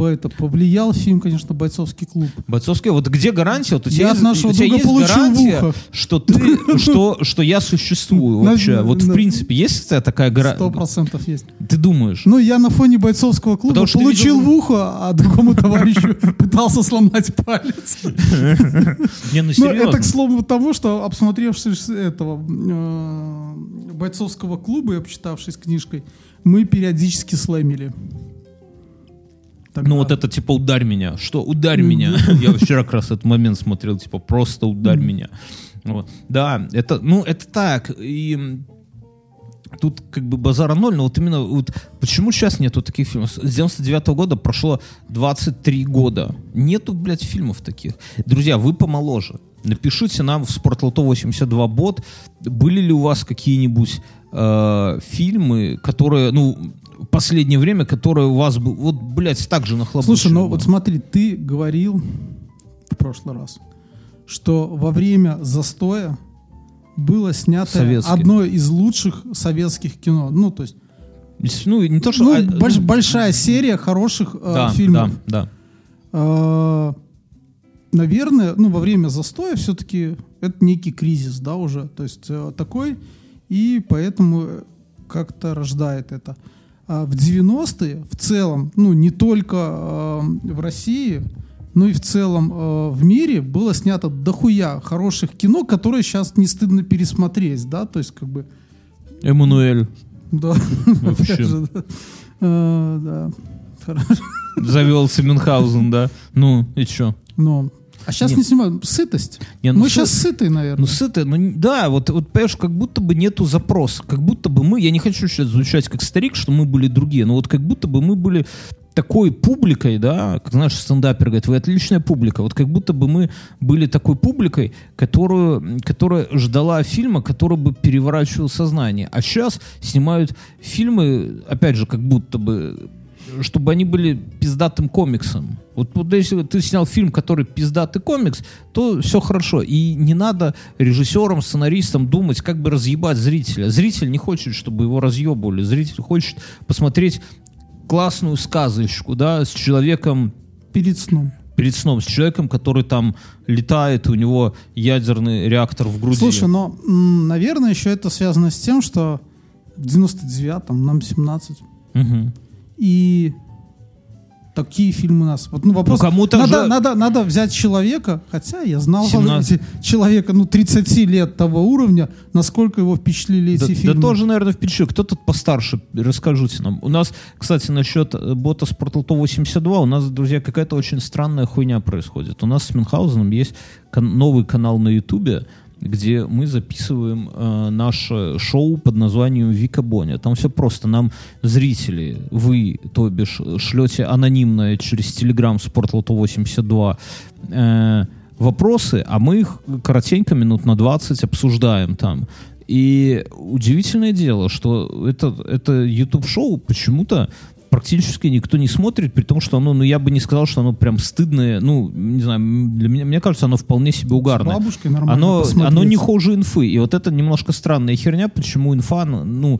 это повлиял фильм, конечно, «Бойцовский клуб». Бойцовский, вот где гарантия? Вот у Я тебя от есть- нашего у тебя друга есть получил в гарантия, ухо. что ты, что, что я существую вообще? Вот в принципе, есть у тебя такая Сто гарантия? процентов есть. Ты думаешь? Ну, я на фоне бойцовского клуба получил в ухо, а другому товарищу пытался сломать палец. Не, ну Ну, серьезно. это к слову того, что обсмотревшись этого э, бойцовского клуба и обчитавшись книжкой, мы периодически слэмили. Тогда. Ну вот это типа ударь меня. Что ударь меня? Я вчера как раз этот момент смотрел, типа просто ударь меня. Вот. Да, это, ну это так. И тут как бы базара ноль, но вот именно вот почему сейчас нету таких фильмов? С 99 года прошло 23 года. Нету, блядь, фильмов таких. Друзья, вы помоложе. Напишите нам в Спортлото 82 бот, были ли у вас какие-нибудь э, фильмы, которые, ну, последнее время, которые у вас, вот, блядь, так же нахлобучили. Слушай, ну вот смотри, ты говорил в прошлый раз, что во время застоя было снято Советское. одно из лучших советских кино. Ну, то есть, Ну, не то, что... ну, а, больш- ну, большая серия хороших э, да, фильмов. Да, да. Э, наверное, ну, во время застоя все-таки это некий кризис, да, уже. То есть э, такой, и поэтому э, как-то рождает это. А в 90-е в целом, ну, не только э, в России, но и в целом э, в мире было снято дохуя хороших кино, которые сейчас не стыдно пересмотреть, да, то есть как бы, Эммануэль. да, Вообще. да. Э. Завелся Мюнхгаузен, да? Ну, и чё? Но. А сейчас Нет. не снимаем. Сытость. Не, ну Мы сы- сейчас сытые, наверное. Ну, сытые, ну, да, вот, вот, понимаешь, как будто бы нету запроса. Как будто бы мы, я не хочу сейчас звучать как старик, что мы были другие, но вот как будто бы мы были такой публикой, да, как знаешь, стендапер говорит, вы отличная публика. Вот как будто бы мы были такой публикой, которую, которая ждала фильма, который бы переворачивал сознание. А сейчас снимают фильмы, опять же, как будто бы чтобы они были пиздатым комиксом. Вот, вот если ты снял фильм, который пиздатый комикс, то все хорошо. И не надо режиссерам, сценаристам думать, как бы разъебать зрителя. Зритель не хочет, чтобы его разъебывали. Зритель хочет посмотреть классную сказочку, да, с человеком Перед сном. перед сном, с человеком, который там летает, у него ядерный реактор в груди. Слушай, но, наверное, еще это связано с тем, что в 99-м нам 17. Мгм. И такие фильмы у нас. Вот, ну, вопрос. Ну, кому-то надо, же- надо, надо взять человека, хотя я знал 17. эти- человека, ну, 30 лет того уровня, насколько его впечатлили Да, эти да фильмы. тоже, наверное, впечатлил. Кто тут постарше? Расскажите нам. У нас, кстати, насчет э, бота Спортлото 82, у нас, друзья, какая-то очень странная хуйня происходит. У нас с Мюнхгаузеном есть кан- новый канал на Ютубе, где мы записываем э, наше шоу под названием Вика Боня. Там все просто. Нам зрители, вы, то бишь, шлете анонимное через Телеграм Спортлото 82 э, вопросы, а мы их коротенько минут на 20 обсуждаем там. И удивительное дело, что это, это YouTube-шоу почему-то практически никто не смотрит, при том, что оно, ну, я бы не сказал, что оно прям стыдное, ну, не знаю, для меня, мне кажется, оно вполне себе С угарное. бабушкой нормально Оно, посмотреть. оно не хуже инфы. И вот это немножко странная херня, почему инфа, ну,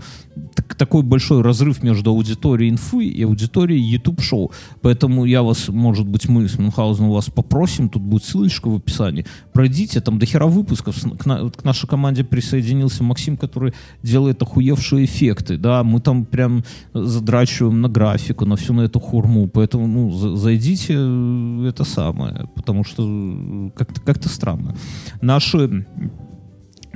так- такой большой разрыв между аудиторией инфы и аудиторией YouTube-шоу. Поэтому я вас, может быть, мы с Мюнхгаузеном вас попросим, тут будет ссылочка в описании. Пройдите, там дохера выпусков. С- К, на- к нашей команде присоединился Максим, который делает охуевшие эффекты. Да, мы там прям задрачиваем на графику, на всю на эту хурму. Поэтому, ну, за- зайдите, э, это самое. Потому что э, как-то как странно. Наши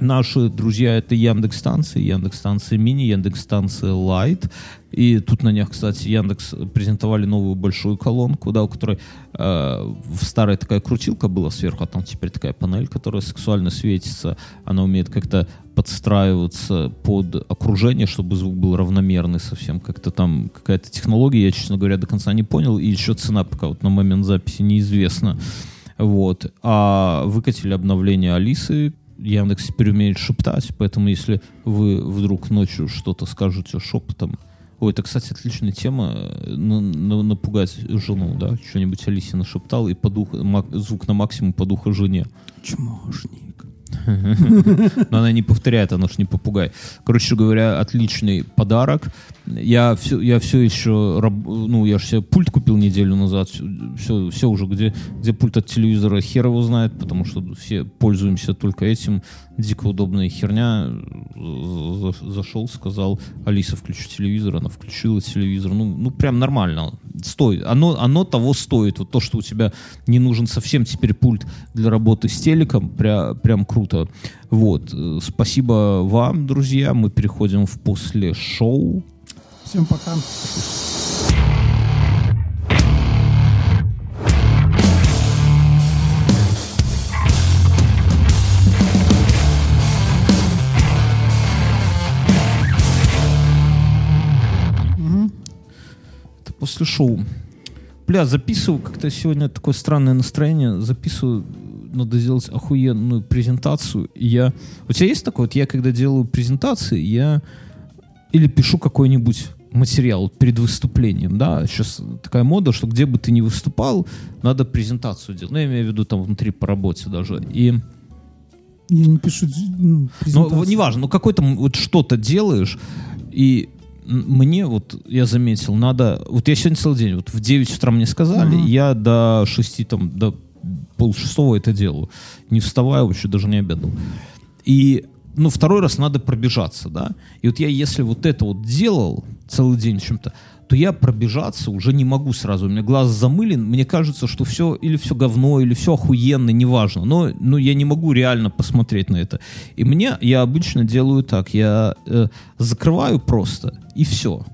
Наши друзья это Яндекс станции, Яндекс станции мини, Яндекс станция Light. И тут на них, кстати, Яндекс презентовали новую большую колонку, да, у которой э, в старая такая крутилка была сверху, а там теперь такая панель, которая сексуально светится. Она умеет как-то подстраиваться под окружение, чтобы звук был равномерный совсем. Как-то там какая-то технология, я, честно говоря, до конца не понял. И еще цена пока вот на момент записи неизвестна. Вот. А выкатили обновление Алисы. Яндекс теперь умеет шептать, поэтому если вы вдруг ночью что-то скажете шепотом, Ой, это, кстати, отличная тема. на- на- напугать жену, да? Что-нибудь Алисе нашептал и под ухо- звук на максимум под ухо жене. Чмошник. Но она не повторяет, она ж не попугай. Короче говоря, отличный подарок. Я все, я все еще, ну, я же себе пульт купил неделю назад. Все, все уже, где, где пульт от телевизора, хер его знает, потому что все пользуемся только этим. Дико удобная херня. За- за- Зашел, сказал, Алиса, включи телевизор. Она включила телевизор. Ну, ну прям нормально. Стоит. Оно, оно того стоит. Вот то, что у тебя не нужен совсем теперь пульт для работы с телеком, пря- прям круто. Вот. Э, Спасибо вам, друзья. Мы переходим в после шоу. Всем пока. После шоу. Бля, записываю, как-то сегодня такое странное настроение. Записываю, надо сделать охуенную презентацию. И я... У тебя есть такое? Вот я, когда делаю презентации, я или пишу какой-нибудь материал перед выступлением, да, сейчас такая мода, что где бы ты ни выступал, надо презентацию делать. Ну, я имею в виду там внутри по работе даже. И Я не пишу ну, ну, презентацию. вот неважно, ну какой-то вот что-то делаешь, и мне вот, я заметил, надо, вот я сегодня целый день, вот в 9 утра мне сказали, Мгм. я до 6, там, до полшестого это делаю, не вставая, вообще даже не обедал. И, ну, второй раз надо пробежаться, да, и вот я, если вот это вот делал целый день чем-то, то я пробежаться уже не могу сразу. У меня глаз замылен, мне кажется, что все или все говно, или все охуенно, неважно. Но, но я не могу реально посмотреть на это. И мне, я обычно делаю так, я э, закрываю просто, и все.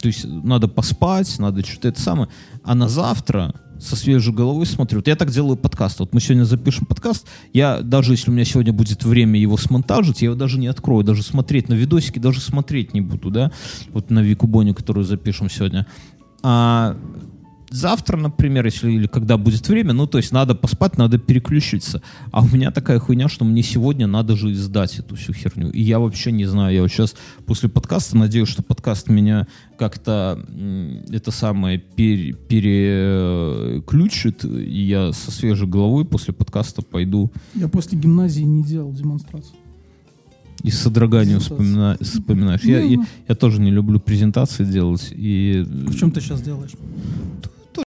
То есть надо поспать, надо что-то это самое. А на завтра со свежей головой смотрю. Вот я так делаю подкаст. Вот мы сегодня запишем подкаст. Я даже если у меня сегодня будет время его смонтажить, я его даже не открою, даже смотреть на видосики, даже смотреть не буду, да. Вот на Вику Бонни, которую запишем сегодня. А завтра, например, если или когда будет время, ну, то есть надо поспать, надо переключиться. А у меня такая хуйня, что мне сегодня надо же издать эту всю херню. И я вообще не знаю, я вот сейчас после подкаста надеюсь, что подкаст меня как-то это самое пере- переключит, и я со свежей головой после подкаста пойду Я после гимназии не делал демонстрацию. и с содроганием вспомина- вспоминаешь. Я, Ну, я, ну. я тоже не люблю презентации делать. И В чем ты сейчас делаешь?